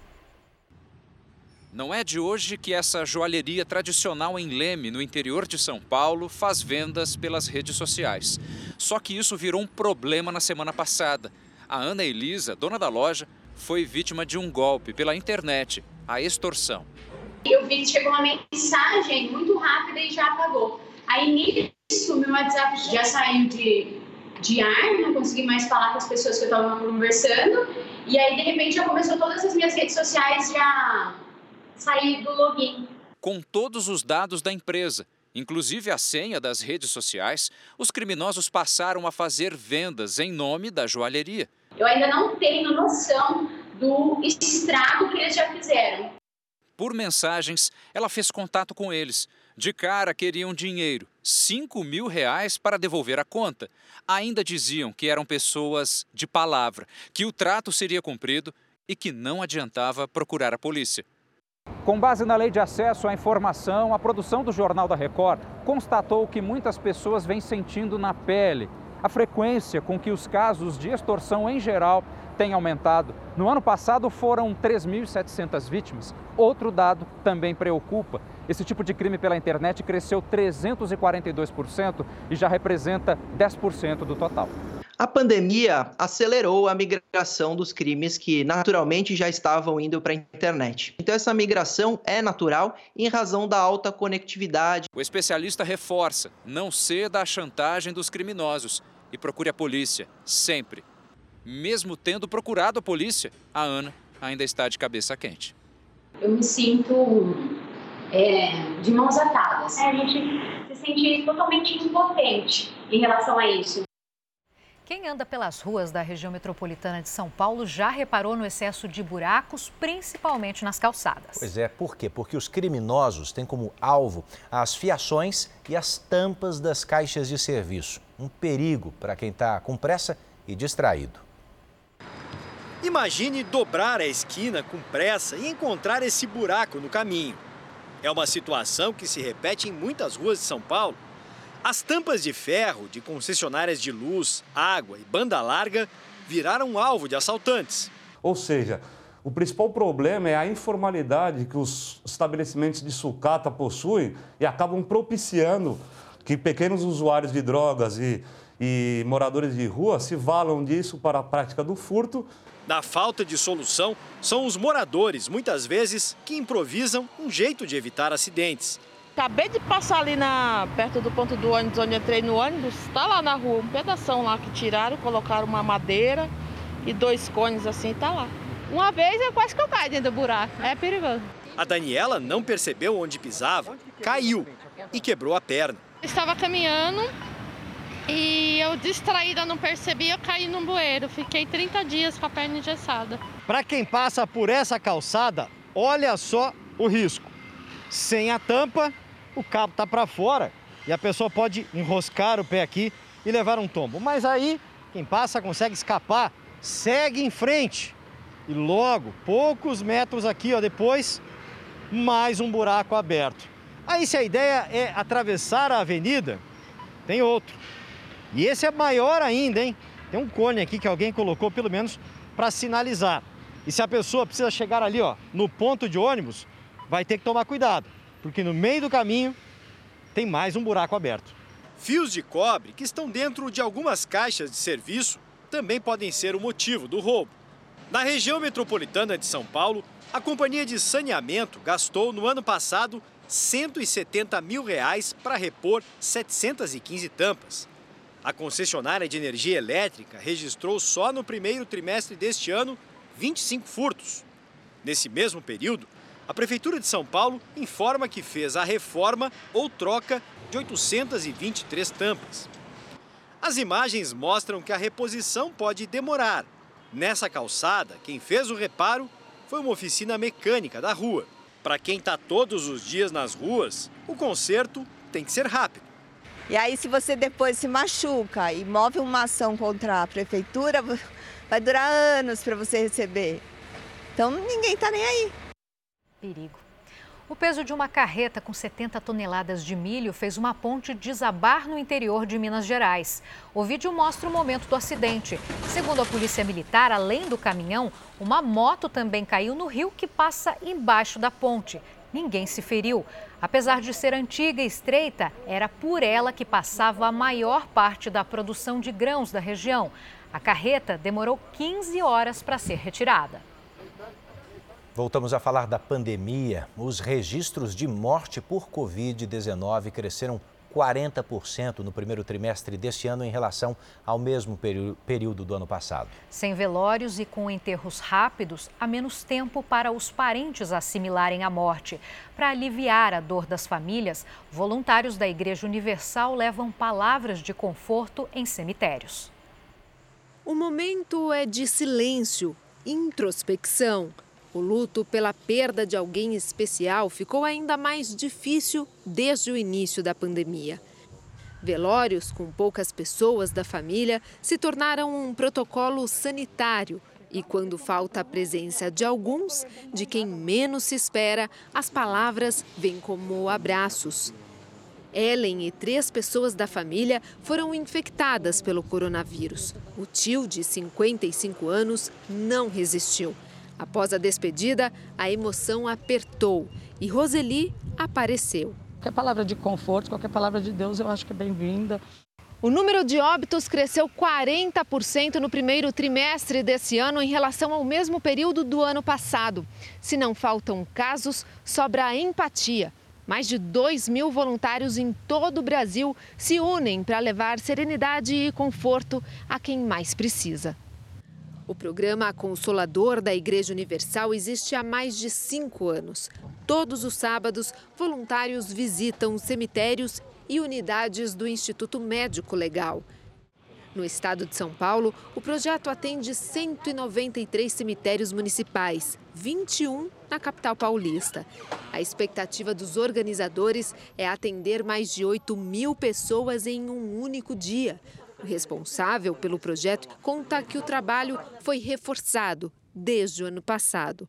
Não é de hoje que essa joalheria tradicional em Leme, no interior de São Paulo, faz vendas pelas redes sociais. Só que isso virou um problema na semana passada. A Ana Elisa, dona da loja, foi vítima de um golpe pela internet, a extorsão. Eu vi que chegou uma mensagem muito rápida e já apagou. Aí nisso, meu WhatsApp já saiu de, de ar, não consegui mais falar com as pessoas que eu estava conversando. E aí, de repente, já começou todas as minhas redes sociais já sair do login. Com todos os dados da empresa, inclusive a senha das redes sociais, os criminosos passaram a fazer vendas em nome da joalheria. Eu ainda não tenho noção do estrago que eles já fizeram. Por mensagens, ela fez contato com eles. De cara queriam dinheiro, 5 mil reais para devolver a conta. Ainda diziam que eram pessoas de palavra, que o trato seria cumprido e que não adiantava procurar a polícia. Com base na lei de acesso à informação, a produção do Jornal da Record constatou que muitas pessoas vêm sentindo na pele a frequência com que os casos de extorsão em geral têm aumentado. No ano passado foram 3.700 vítimas. Outro dado também preocupa. Esse tipo de crime pela internet cresceu 342% e já representa 10% do total. A pandemia acelerou a migração dos crimes que naturalmente já estavam indo para a internet. Então, essa migração é natural em razão da alta conectividade. O especialista reforça: não ceda à chantagem dos criminosos e procure a polícia, sempre. Mesmo tendo procurado a polícia, a Ana ainda está de cabeça quente. Eu me sinto é, de mãos atadas. É, a gente se sente totalmente impotente em relação a isso. Quem anda pelas ruas da região metropolitana de São Paulo já reparou no excesso de buracos, principalmente nas calçadas. Pois é, por quê? Porque os criminosos têm como alvo as fiações e as tampas das caixas de serviço. Um perigo para quem está com pressa e distraído. Imagine dobrar a esquina com pressa e encontrar esse buraco no caminho. É uma situação que se repete em muitas ruas de São Paulo as tampas de ferro de concessionárias de luz, água e banda larga viraram alvo de assaltantes. Ou seja, o principal problema é a informalidade que os estabelecimentos de sucata possuem e acabam propiciando que pequenos usuários de drogas e, e moradores de rua se valam disso para a prática do furto. Da falta de solução, são os moradores, muitas vezes, que improvisam um jeito de evitar acidentes. Acabei de passar ali na, perto do ponto do ônibus, onde entrei no ônibus. Está lá na rua, um pedaço lá que tiraram, colocaram uma madeira e dois cones assim, está lá. Uma vez eu quase que eu caí dentro do buraco, é perigoso. A Daniela não percebeu onde pisava, caiu e quebrou a perna. Estava caminhando e eu distraída não percebi, eu caí num bueiro. Fiquei 30 dias com a perna engessada. Para quem passa por essa calçada, olha só o risco. Sem a tampa, o cabo está para fora e a pessoa pode enroscar o pé aqui e levar um tombo. Mas aí, quem passa consegue escapar, segue em frente. E logo, poucos metros aqui, ó, depois, mais um buraco aberto. Aí, se a ideia é atravessar a avenida, tem outro. E esse é maior ainda, hein? Tem um cone aqui que alguém colocou, pelo menos, para sinalizar. E se a pessoa precisa chegar ali, ó, no ponto de ônibus, vai ter que tomar cuidado porque no meio do caminho tem mais um buraco aberto. Fios de cobre que estão dentro de algumas caixas de serviço também podem ser o motivo do roubo. Na região metropolitana de São Paulo, a companhia de saneamento gastou no ano passado 170 mil reais para repor 715 tampas. A concessionária de energia elétrica registrou só no primeiro trimestre deste ano 25 furtos. Nesse mesmo período, a Prefeitura de São Paulo informa que fez a reforma ou troca de 823 tampas. As imagens mostram que a reposição pode demorar. Nessa calçada, quem fez o reparo foi uma oficina mecânica da rua. Para quem está todos os dias nas ruas, o conserto tem que ser rápido. E aí, se você depois se machuca e move uma ação contra a prefeitura, vai durar anos para você receber. Então, ninguém está nem aí. Perigo. O peso de uma carreta com 70 toneladas de milho fez uma ponte desabar no interior de Minas Gerais. O vídeo mostra o momento do acidente. Segundo a Polícia Militar, além do caminhão, uma moto também caiu no rio que passa embaixo da ponte. Ninguém se feriu. Apesar de ser antiga e estreita, era por ela que passava a maior parte da produção de grãos da região. A carreta demorou 15 horas para ser retirada. Voltamos a falar da pandemia. Os registros de morte por Covid-19 cresceram 40% no primeiro trimestre deste ano em relação ao mesmo período do ano passado. Sem velórios e com enterros rápidos, há menos tempo para os parentes assimilarem a morte. Para aliviar a dor das famílias, voluntários da Igreja Universal levam palavras de conforto em cemitérios. O momento é de silêncio, introspecção. O luto pela perda de alguém especial ficou ainda mais difícil desde o início da pandemia. Velórios com poucas pessoas da família se tornaram um protocolo sanitário e quando falta a presença de alguns, de quem menos se espera, as palavras vêm como abraços. Ellen e três pessoas da família foram infectadas pelo coronavírus. O tio, de 55 anos, não resistiu. Após a despedida, a emoção apertou e Roseli apareceu. Qualquer palavra de conforto, qualquer palavra de Deus, eu acho que é bem-vinda. O número de óbitos cresceu 40% no primeiro trimestre desse ano em relação ao mesmo período do ano passado. Se não faltam casos, sobra a empatia. Mais de 2 mil voluntários em todo o Brasil se unem para levar serenidade e conforto a quem mais precisa. O programa Consolador da Igreja Universal existe há mais de cinco anos. Todos os sábados, voluntários visitam cemitérios e unidades do Instituto Médico Legal. No estado de São Paulo, o projeto atende 193 cemitérios municipais, 21 na capital paulista. A expectativa dos organizadores é atender mais de 8 mil pessoas em um único dia. O responsável pelo projeto conta que o trabalho foi reforçado desde o ano passado.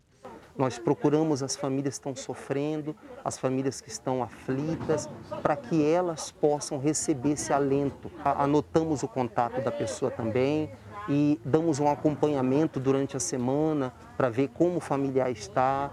Nós procuramos as famílias que estão sofrendo, as famílias que estão aflitas, para que elas possam receber esse alento. Anotamos o contato da pessoa também e damos um acompanhamento durante a semana para ver como o familiar está.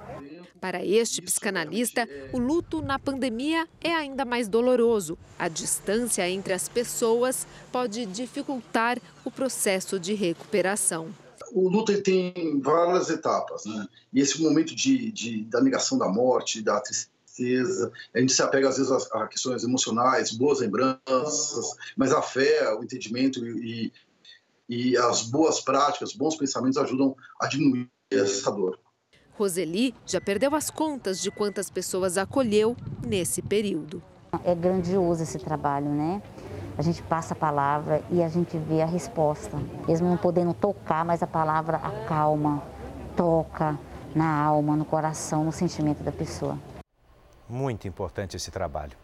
Para este psicanalista, o luto na pandemia é ainda mais doloroso. A distância entre as pessoas pode dificultar o processo de recuperação o luto ele tem várias etapas, né? E esse momento de, de, da negação da morte, da tristeza, a gente se apega às vezes a, a questões emocionais, boas lembranças, mas a fé, o entendimento e, e as boas práticas, bons pensamentos ajudam a diminuir essa dor. Roseli já perdeu as contas de quantas pessoas acolheu nesse período. É grandioso esse trabalho, né? a gente passa a palavra e a gente vê a resposta. Mesmo não podendo tocar, mas a palavra acalma, toca na alma, no coração, no sentimento da pessoa. Muito importante esse trabalho.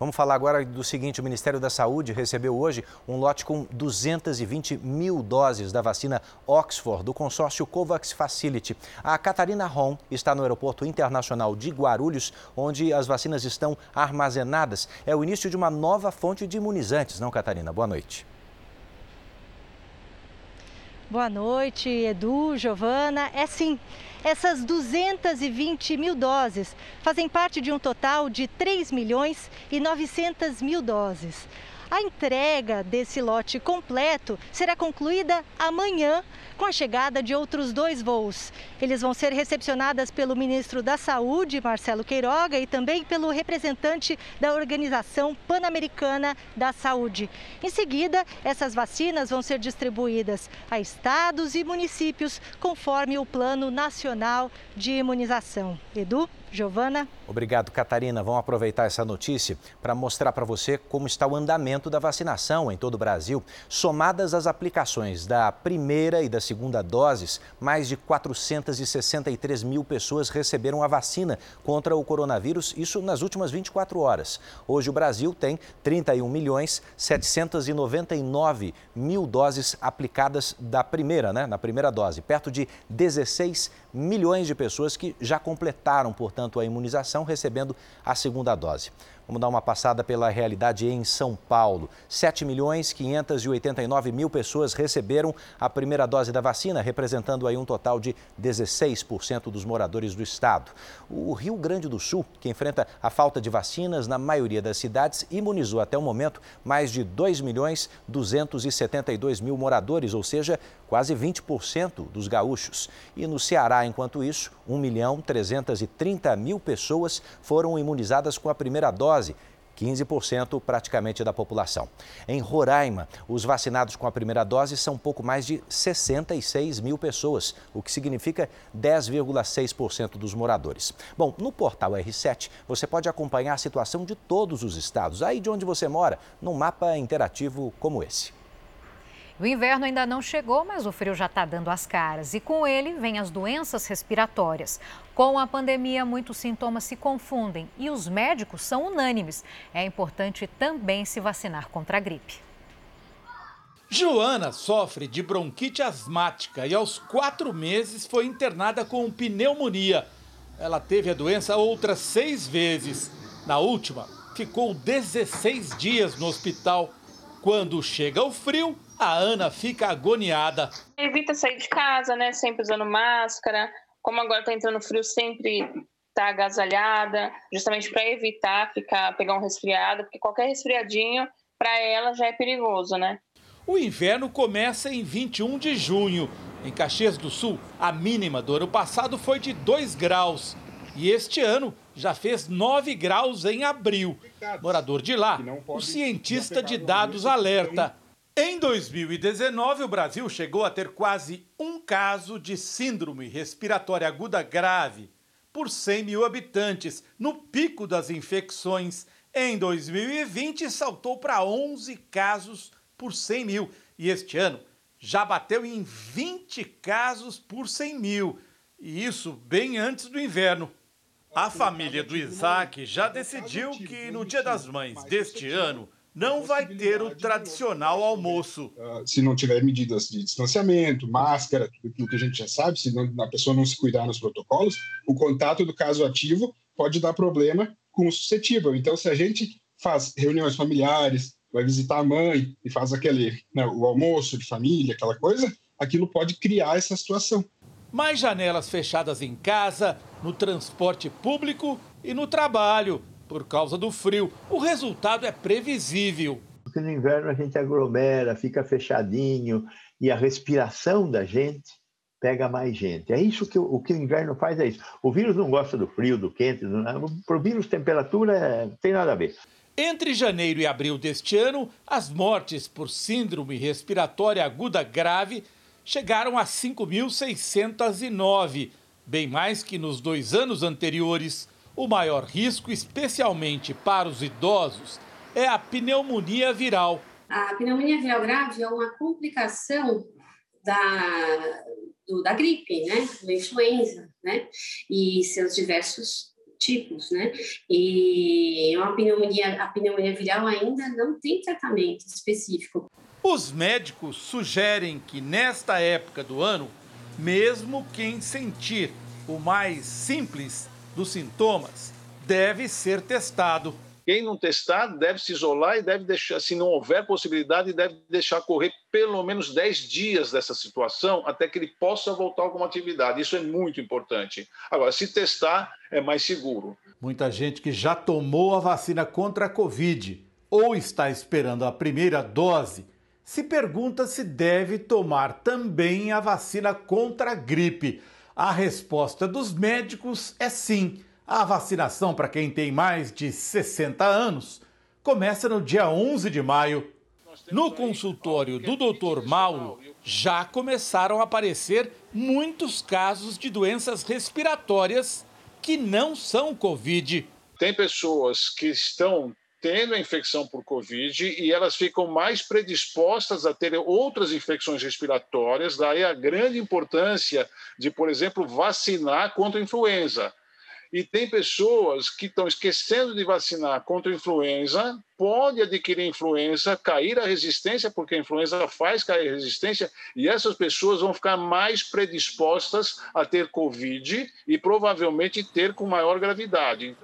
Vamos falar agora do seguinte: o Ministério da Saúde recebeu hoje um lote com 220 mil doses da vacina Oxford, do consórcio COVAX Facility. A Catarina Ron está no Aeroporto Internacional de Guarulhos, onde as vacinas estão armazenadas. É o início de uma nova fonte de imunizantes, não, Catarina? Boa noite. Boa noite, Edu, Giovana. É sim. Essas 220 mil doses fazem parte de um total de 3 milhões e 900 mil doses. A entrega desse lote completo será concluída amanhã com a chegada de outros dois voos. Eles vão ser recepcionados pelo ministro da Saúde, Marcelo Queiroga, e também pelo representante da Organização Pan-Americana da Saúde. Em seguida, essas vacinas vão ser distribuídas a estados e municípios conforme o Plano Nacional de Imunização. Edu? Giovana. Obrigado, Catarina. Vamos aproveitar essa notícia para mostrar para você como está o andamento da vacinação em todo o Brasil. Somadas as aplicações da primeira e da segunda doses, mais de 463 mil pessoas receberam a vacina contra o coronavírus, isso nas últimas 24 horas. Hoje o Brasil tem 31 milhões 799 mil doses aplicadas da primeira, né? Na primeira dose, perto de 16 milhões de pessoas que já completaram, portanto, a imunização recebendo a segunda dose. Vamos dar uma passada pela realidade em São Paulo. 7 milhões 589 mil pessoas receberam a primeira dose da vacina, representando aí um total de 16% dos moradores do estado. O Rio Grande do Sul, que enfrenta a falta de vacinas na maioria das cidades, imunizou até o momento mais de 2 milhões 272 mil moradores, ou seja, quase 20% dos gaúchos. E no Ceará, enquanto isso, 1 milhão 330 mil pessoas foram imunizadas com a primeira dose. 15% praticamente da população. Em Roraima, os vacinados com a primeira dose são pouco mais de 66 mil pessoas, o que significa 10,6% dos moradores. Bom, no portal R7 você pode acompanhar a situação de todos os estados, aí de onde você mora, num mapa interativo como esse. O inverno ainda não chegou, mas o frio já está dando as caras. E com ele vem as doenças respiratórias. Com a pandemia, muitos sintomas se confundem e os médicos são unânimes. É importante também se vacinar contra a gripe. Joana sofre de bronquite asmática e aos quatro meses foi internada com pneumonia. Ela teve a doença outras seis vezes. Na última, ficou 16 dias no hospital. Quando chega o frio, a Ana fica agoniada. Evita sair de casa, né? Sempre usando máscara. Como agora tá entrando frio, sempre tá agasalhada, justamente para evitar ficar pegar um resfriado, porque qualquer resfriadinho para ela já é perigoso, né? O inverno começa em 21 de junho. Em Caxias do Sul, a mínima do ano passado foi de 2 graus. E este ano já fez 9 graus em abril. Morador de lá, o cientista de dados alerta. Em 2019, o Brasil chegou a ter quase um caso de síndrome respiratória aguda grave por 100 mil habitantes, no pico das infecções. Em 2020, saltou para 11 casos por 100 mil. E este ano já bateu em 20 casos por 100 mil. E isso bem antes do inverno. A família do Isaac já decidiu que no Dia das Mães deste ano não vai ter o tradicional almoço. Uh, se não tiver medidas de distanciamento, máscara, tudo aquilo que a gente já sabe, se não, a pessoa não se cuidar nos protocolos, o contato do caso ativo pode dar problema com o suscetível. Então, se a gente faz reuniões familiares, vai visitar a mãe e faz aquele né, o almoço de família, aquela coisa, aquilo pode criar essa situação mais janelas fechadas em casa, no transporte público e no trabalho, por causa do frio. O resultado é previsível. Porque no inverno a gente aglomera, fica fechadinho e a respiração da gente pega mais gente. É isso que o, o que o inverno faz, é isso. O vírus não gosta do frio, do quente, para o vírus temperatura é, não tem nada a ver. Entre janeiro e abril deste ano, as mortes por síndrome respiratória aguda grave chegaram a 5.609, bem mais que nos dois anos anteriores. O maior risco, especialmente para os idosos, é a pneumonia viral. A pneumonia viral grave é uma complicação da, do, da gripe, né? Da influenza, né? E seus diversos tipos, né? E uma pneumonia, a pneumonia viral ainda não tem tratamento específico. Os médicos sugerem que nesta época do ano, mesmo quem sentir o mais simples dos sintomas deve ser testado. Quem não testar deve se isolar e deve deixar, se não houver possibilidade, deve deixar correr pelo menos 10 dias dessa situação até que ele possa voltar a alguma atividade. Isso é muito importante. Agora, se testar, é mais seguro. Muita gente que já tomou a vacina contra a Covid ou está esperando a primeira dose se pergunta se deve tomar também a vacina contra a gripe. A resposta dos médicos é sim. A vacinação para quem tem mais de 60 anos começa no dia 11 de maio. No consultório do Dr. Mauro, já começaram a aparecer muitos casos de doenças respiratórias que não são Covid. Tem pessoas que estão tendo a infecção por Covid e elas ficam mais predispostas a ter outras infecções respiratórias, daí a grande importância de, por exemplo, vacinar contra a influenza. E tem pessoas que estão esquecendo de vacinar contra a influenza, pode adquirir influenza, cair a resistência, porque a influenza faz cair a resistência, e essas pessoas vão ficar mais predispostas a ter Covid e provavelmente ter com maior gravidade.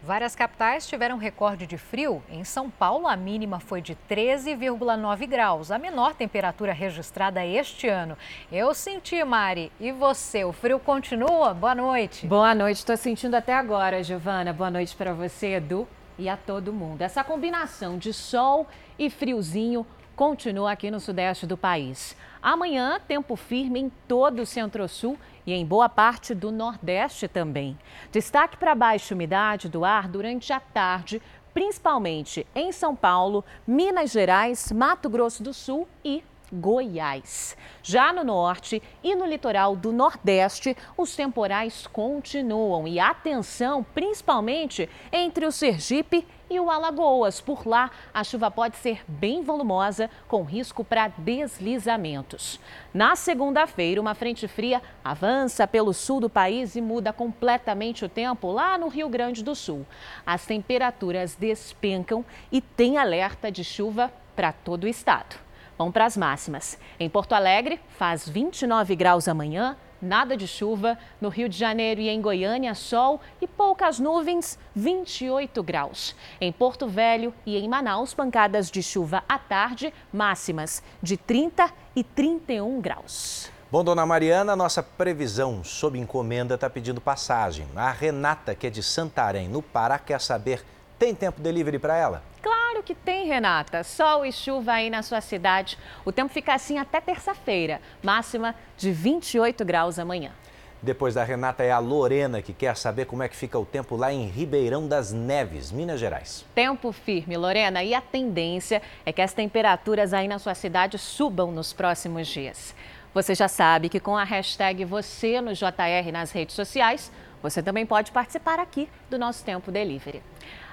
Várias capitais tiveram recorde de frio. Em São Paulo, a mínima foi de 13,9 graus, a menor temperatura registrada este ano. Eu senti, Mari. E você? O frio continua? Boa noite. Boa noite. Estou sentindo até agora, Giovana. Boa noite para você, Edu, e a todo mundo. Essa combinação de sol e friozinho continua aqui no sudeste do país. Amanhã, tempo firme em todo o centro-sul e em boa parte do Nordeste também. Destaque para a baixa umidade do ar durante a tarde, principalmente em São Paulo, Minas Gerais, Mato Grosso do Sul e Goiás. Já no norte e no litoral do Nordeste, os temporais continuam e atenção, principalmente entre o Sergipe e o Alagoas. Por lá, a chuva pode ser bem volumosa, com risco para deslizamentos. Na segunda-feira, uma frente fria avança pelo sul do país e muda completamente o tempo lá no Rio Grande do Sul. As temperaturas despencam e tem alerta de chuva para todo o estado. Vamos para as máximas. Em Porto Alegre, faz 29 graus amanhã, nada de chuva. No Rio de Janeiro e em Goiânia, sol e poucas nuvens, 28 graus. Em Porto Velho e em Manaus, pancadas de chuva à tarde, máximas de 30 e 31 graus. Bom, dona Mariana, nossa previsão sob encomenda está pedindo passagem. A Renata, que é de Santarém, no Pará, quer saber: tem tempo delivery para ela? Claro que tem, Renata. Sol e chuva aí na sua cidade. O tempo fica assim até terça-feira, máxima de 28 graus amanhã. Depois da Renata é a Lorena, que quer saber como é que fica o tempo lá em Ribeirão das Neves, Minas Gerais. Tempo firme, Lorena, e a tendência é que as temperaturas aí na sua cidade subam nos próximos dias. Você já sabe que com a hashtag você no JR nas redes sociais, você também pode participar aqui do nosso Tempo Delivery.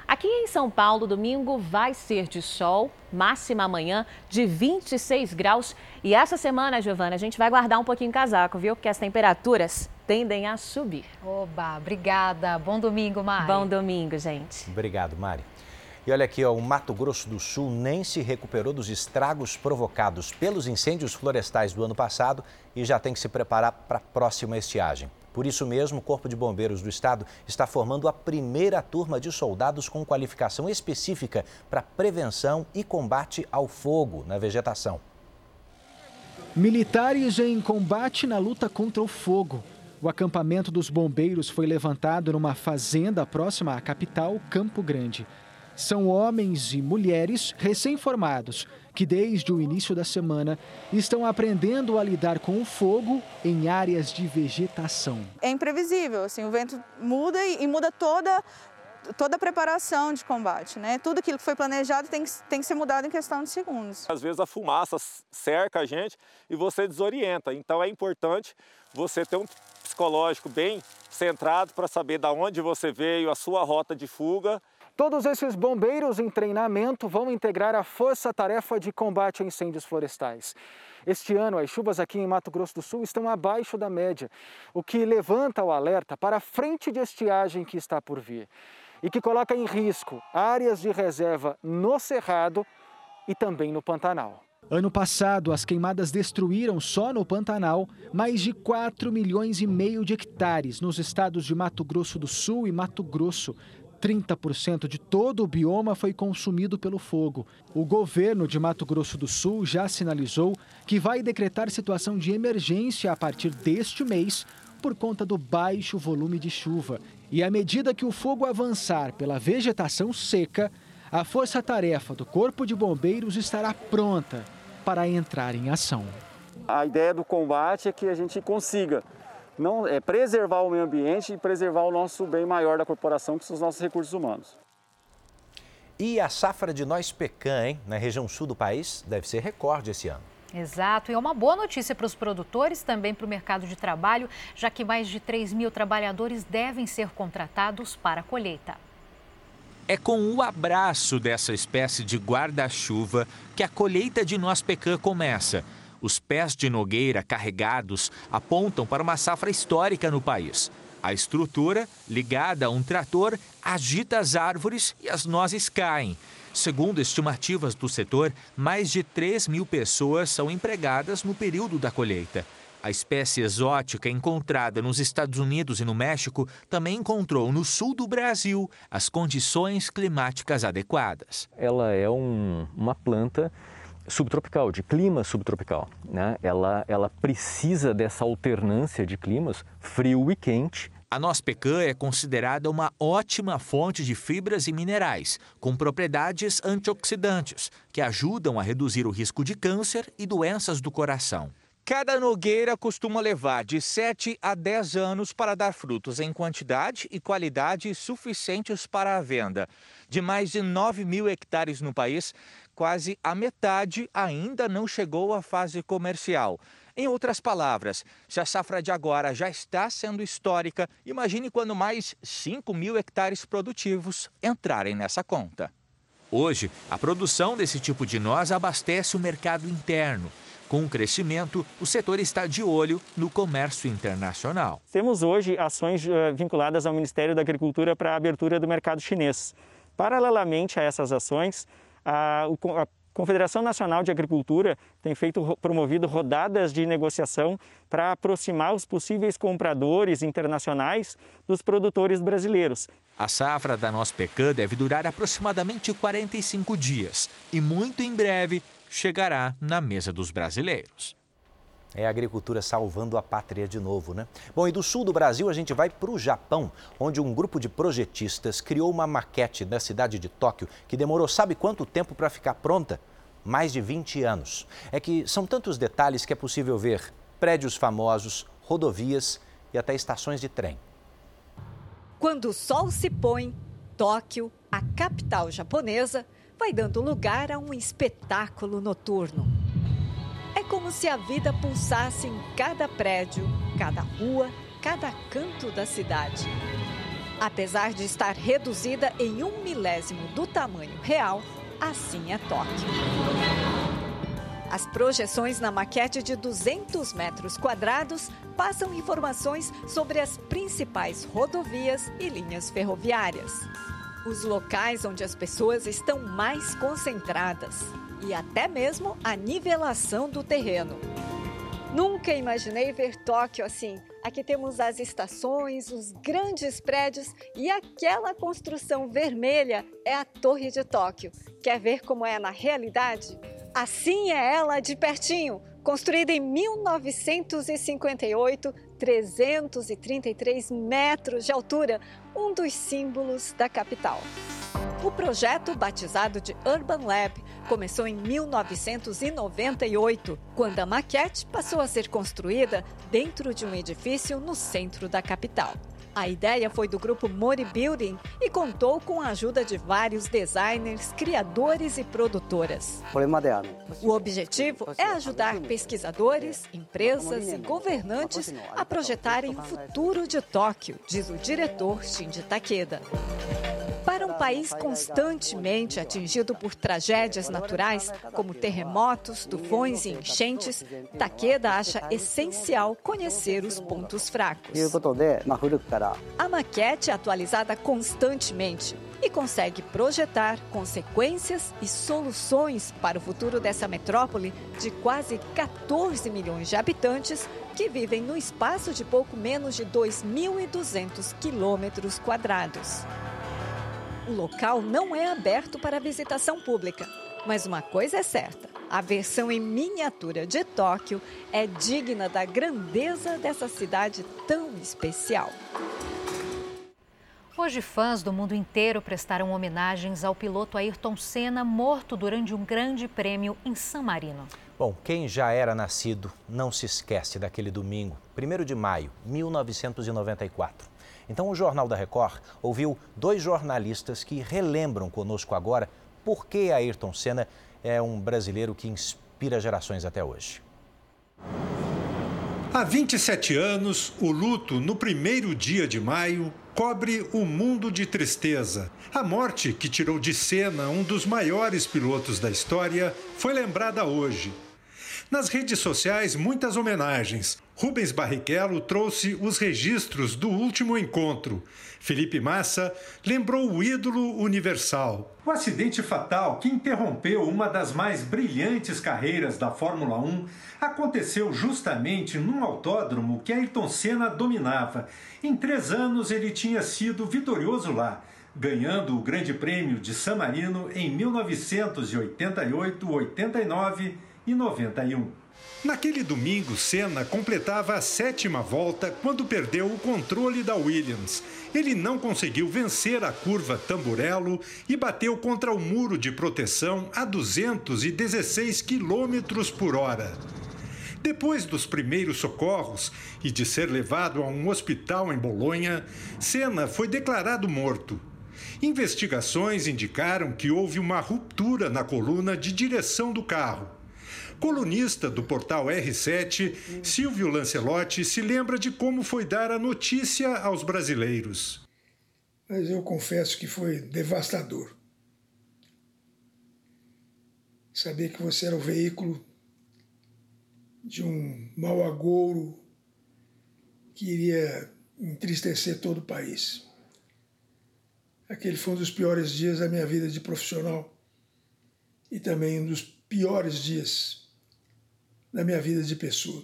Aqui em São Paulo, domingo vai ser de sol, máxima amanhã de 26 graus. E essa semana, Giovana, a gente vai guardar um pouquinho o casaco, viu? Porque as temperaturas tendem a subir. Oba, obrigada. Bom domingo, Mari. Bom domingo, gente. Obrigado, Mari. E olha aqui, ó, o Mato Grosso do Sul nem se recuperou dos estragos provocados pelos incêndios florestais do ano passado e já tem que se preparar para a próxima estiagem. Por isso mesmo, o Corpo de Bombeiros do Estado está formando a primeira turma de soldados com qualificação específica para prevenção e combate ao fogo na vegetação. Militares em combate na luta contra o fogo. O acampamento dos bombeiros foi levantado numa fazenda próxima à capital, Campo Grande. São homens e mulheres recém-formados que, desde o início da semana, estão aprendendo a lidar com o fogo em áreas de vegetação. É imprevisível, assim, o vento muda e, muda toda toda a preparação de combate, né? Tudo aquilo que foi planejado tem que, tem que ser mudado em questão de segundos. Às vezes a fumaça cerca a gente e você desorienta, então é importante você ter um psicológico bem centrado para saber da onde você veio, a sua rota de fuga Todos esses bombeiros em treinamento vão integrar a força-tarefa de combate a incêndios florestais. Este ano, as chuvas aqui em Mato Grosso do Sul estão abaixo da média, o que levanta o alerta para a frente de estiagem que está por vir e que coloca em risco áreas de reserva no Cerrado e também no Pantanal. Ano passado, as queimadas destruíram só no Pantanal mais de 4 milhões e meio de hectares nos estados de Mato Grosso do Sul e Mato Grosso, 30% de todo o bioma foi consumido pelo fogo. O governo de Mato Grosso do Sul já sinalizou que vai decretar situação de emergência a partir deste mês por conta do baixo volume de chuva. E à medida que o fogo avançar pela vegetação seca, a força-tarefa do Corpo de Bombeiros estará pronta para entrar em ação. A ideia do combate é que a gente consiga não é preservar o meio ambiente e preservar o nosso bem maior da corporação, que são os nossos recursos humanos. E a safra de nós pecan, hein, na região sul do país, deve ser recorde esse ano. Exato, e é uma boa notícia para os produtores, também para o mercado de trabalho, já que mais de 3 mil trabalhadores devem ser contratados para a colheita. É com o abraço dessa espécie de guarda-chuva que a colheita de noz pecan começa. Os pés de nogueira carregados apontam para uma safra histórica no país. A estrutura, ligada a um trator, agita as árvores e as nozes caem. Segundo estimativas do setor, mais de 3 mil pessoas são empregadas no período da colheita. A espécie exótica encontrada nos Estados Unidos e no México também encontrou no sul do Brasil as condições climáticas adequadas. Ela é um, uma planta subtropical, de clima subtropical. Né? Ela, ela precisa dessa alternância de climas, frio e quente. A noz pecan é considerada uma ótima fonte de fibras e minerais, com propriedades antioxidantes, que ajudam a reduzir o risco de câncer e doenças do coração. Cada nogueira costuma levar de 7 a 10 anos para dar frutos em quantidade e qualidade suficientes para a venda. De mais de 9 mil hectares no país, quase a metade ainda não chegou à fase comercial. Em outras palavras, se a safra de agora já está sendo histórica, imagine quando mais 5 mil hectares produtivos entrarem nessa conta. Hoje, a produção desse tipo de noz abastece o mercado interno. Com o crescimento, o setor está de olho no comércio internacional. Temos hoje ações eh, vinculadas ao Ministério da Agricultura para a abertura do mercado chinês. Paralelamente a essas ações, a, Confederação Nacional de Agricultura tem feito promovido rodadas de negociação para aproximar os possíveis compradores internacionais dos produtores brasileiros. A safra da nossa pecan deve durar aproximadamente 45 dias e muito em breve chegará na mesa dos brasileiros. É a agricultura salvando a pátria de novo, né? Bom, e do sul do Brasil a gente vai para o Japão, onde um grupo de projetistas criou uma maquete na cidade de Tóquio que demorou sabe quanto tempo para ficar pronta? Mais de 20 anos. É que são tantos detalhes que é possível ver prédios famosos, rodovias e até estações de trem. Quando o sol se põe, Tóquio, a capital japonesa, vai dando lugar a um espetáculo noturno. Como se a vida pulsasse em cada prédio, cada rua, cada canto da cidade. Apesar de estar reduzida em um milésimo do tamanho real, assim é Tóquio. As projeções na maquete de 200 metros quadrados passam informações sobre as principais rodovias e linhas ferroviárias. Os locais onde as pessoas estão mais concentradas e até mesmo a nivelação do terreno. Nunca imaginei ver Tóquio assim. Aqui temos as estações, os grandes prédios e aquela construção vermelha é a Torre de Tóquio. Quer ver como é na realidade? Assim é ela de pertinho. Construída em 1958, 333 metros de altura, um dos símbolos da capital. O projeto, batizado de Urban Lab, começou em 1998, quando a maquete passou a ser construída dentro de um edifício no centro da capital. A ideia foi do grupo Mori Building e contou com a ajuda de vários designers, criadores e produtoras. O objetivo é ajudar pesquisadores, empresas e governantes a projetarem o futuro de Tóquio, diz o diretor Shinji Takeda. Para um país constantemente atingido por tragédias naturais, como terremotos, tufões e enchentes, Takeda acha essencial conhecer os pontos fracos. A maquete é atualizada constantemente e consegue projetar consequências e soluções para o futuro dessa metrópole de quase 14 milhões de habitantes que vivem no espaço de pouco menos de 2.200 quilômetros quadrados. O local não é aberto para visitação pública, mas uma coisa é certa: a versão em miniatura de Tóquio é digna da grandeza dessa cidade tão especial. Hoje, fãs do mundo inteiro prestaram homenagens ao piloto Ayrton Senna, morto durante um grande prêmio em San Marino. Bom, quem já era nascido não se esquece daquele domingo, 1 de maio, 1994. Então, o Jornal da Record ouviu dois jornalistas que relembram conosco agora por que Ayrton Senna é um brasileiro que inspira gerações até hoje. Há 27 anos, o luto no primeiro dia de maio cobre o mundo de tristeza. A morte que tirou de cena um dos maiores pilotos da história foi lembrada hoje. Nas redes sociais, muitas homenagens. Rubens Barrichello trouxe os registros do último encontro. Felipe Massa lembrou o ídolo universal. O acidente fatal que interrompeu uma das mais brilhantes carreiras da Fórmula 1 aconteceu justamente num autódromo que Ayrton Senna dominava. Em três anos ele tinha sido vitorioso lá, ganhando o Grande Prêmio de San Marino em 1988, 89 e 91. Naquele domingo, Senna completava a sétima volta quando perdeu o controle da Williams. Ele não conseguiu vencer a curva Tamburello e bateu contra o muro de proteção a 216 km por hora. Depois dos primeiros socorros e de ser levado a um hospital em Bolonha, Senna foi declarado morto. Investigações indicaram que houve uma ruptura na coluna de direção do carro. Colunista do portal R7, Silvio Lancelotti se lembra de como foi dar a notícia aos brasileiros. Mas eu confesso que foi devastador. Saber que você era o veículo de um mau agouro que iria entristecer todo o país. Aquele foi um dos piores dias da minha vida de profissional e também um dos piores dias da minha vida de pessoa.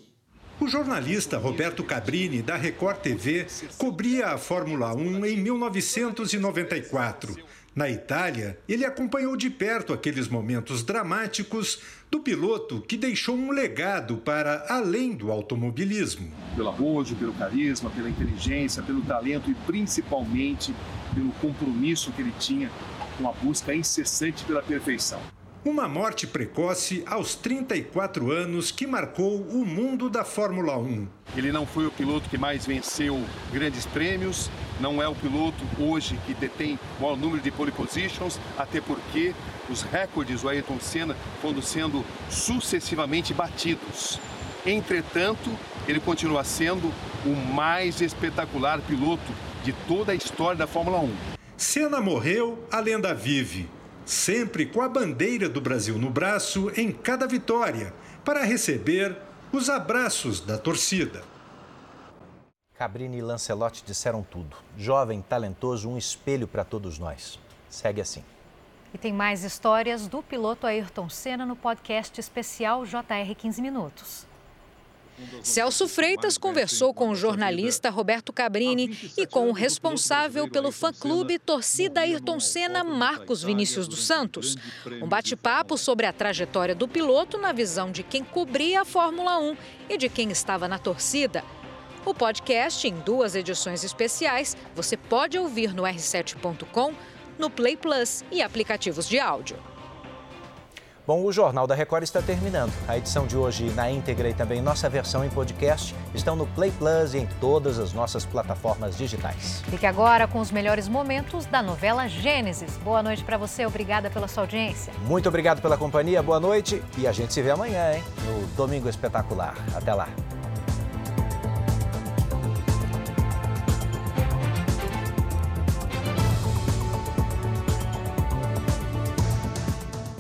O jornalista Roberto Cabrini, da Record TV, cobria a Fórmula 1 em 1994. Na Itália, ele acompanhou de perto aqueles momentos dramáticos do piloto que deixou um legado para além do automobilismo. Pelo arrojo, pelo carisma, pela inteligência, pelo talento e principalmente pelo compromisso que ele tinha com a busca incessante pela perfeição. Uma morte precoce aos 34 anos que marcou o mundo da Fórmula 1. Ele não foi o piloto que mais venceu grandes prêmios, não é o piloto hoje que detém o maior número de pole positions, até porque os recordes do Ayrton Senna foram sendo sucessivamente batidos. Entretanto, ele continua sendo o mais espetacular piloto de toda a história da Fórmula 1. Senna morreu, a lenda vive sempre com a bandeira do Brasil no braço em cada vitória, para receber os abraços da torcida. Cabrini e Lancelotti disseram tudo. Jovem, talentoso, um espelho para todos nós. Segue assim. E tem mais histórias do piloto Ayrton Senna no podcast especial JR 15 Minutos. Celso Freitas conversou com o jornalista Roberto Cabrini e com o responsável pelo fã-clube Torcida Ayrton Senna, Marcos Vinícius dos Santos. Um bate-papo sobre a trajetória do piloto na visão de quem cobria a Fórmula 1 e de quem estava na torcida. O podcast, em duas edições especiais, você pode ouvir no r7.com, no Play Plus e aplicativos de áudio. Bom, o Jornal da Record está terminando. A edição de hoje na íntegra e também nossa versão em podcast estão no Play Plus e em todas as nossas plataformas digitais. Fique agora com os melhores momentos da novela Gênesis. Boa noite para você, obrigada pela sua audiência. Muito obrigado pela companhia, boa noite e a gente se vê amanhã, hein? No Domingo Espetacular. Até lá.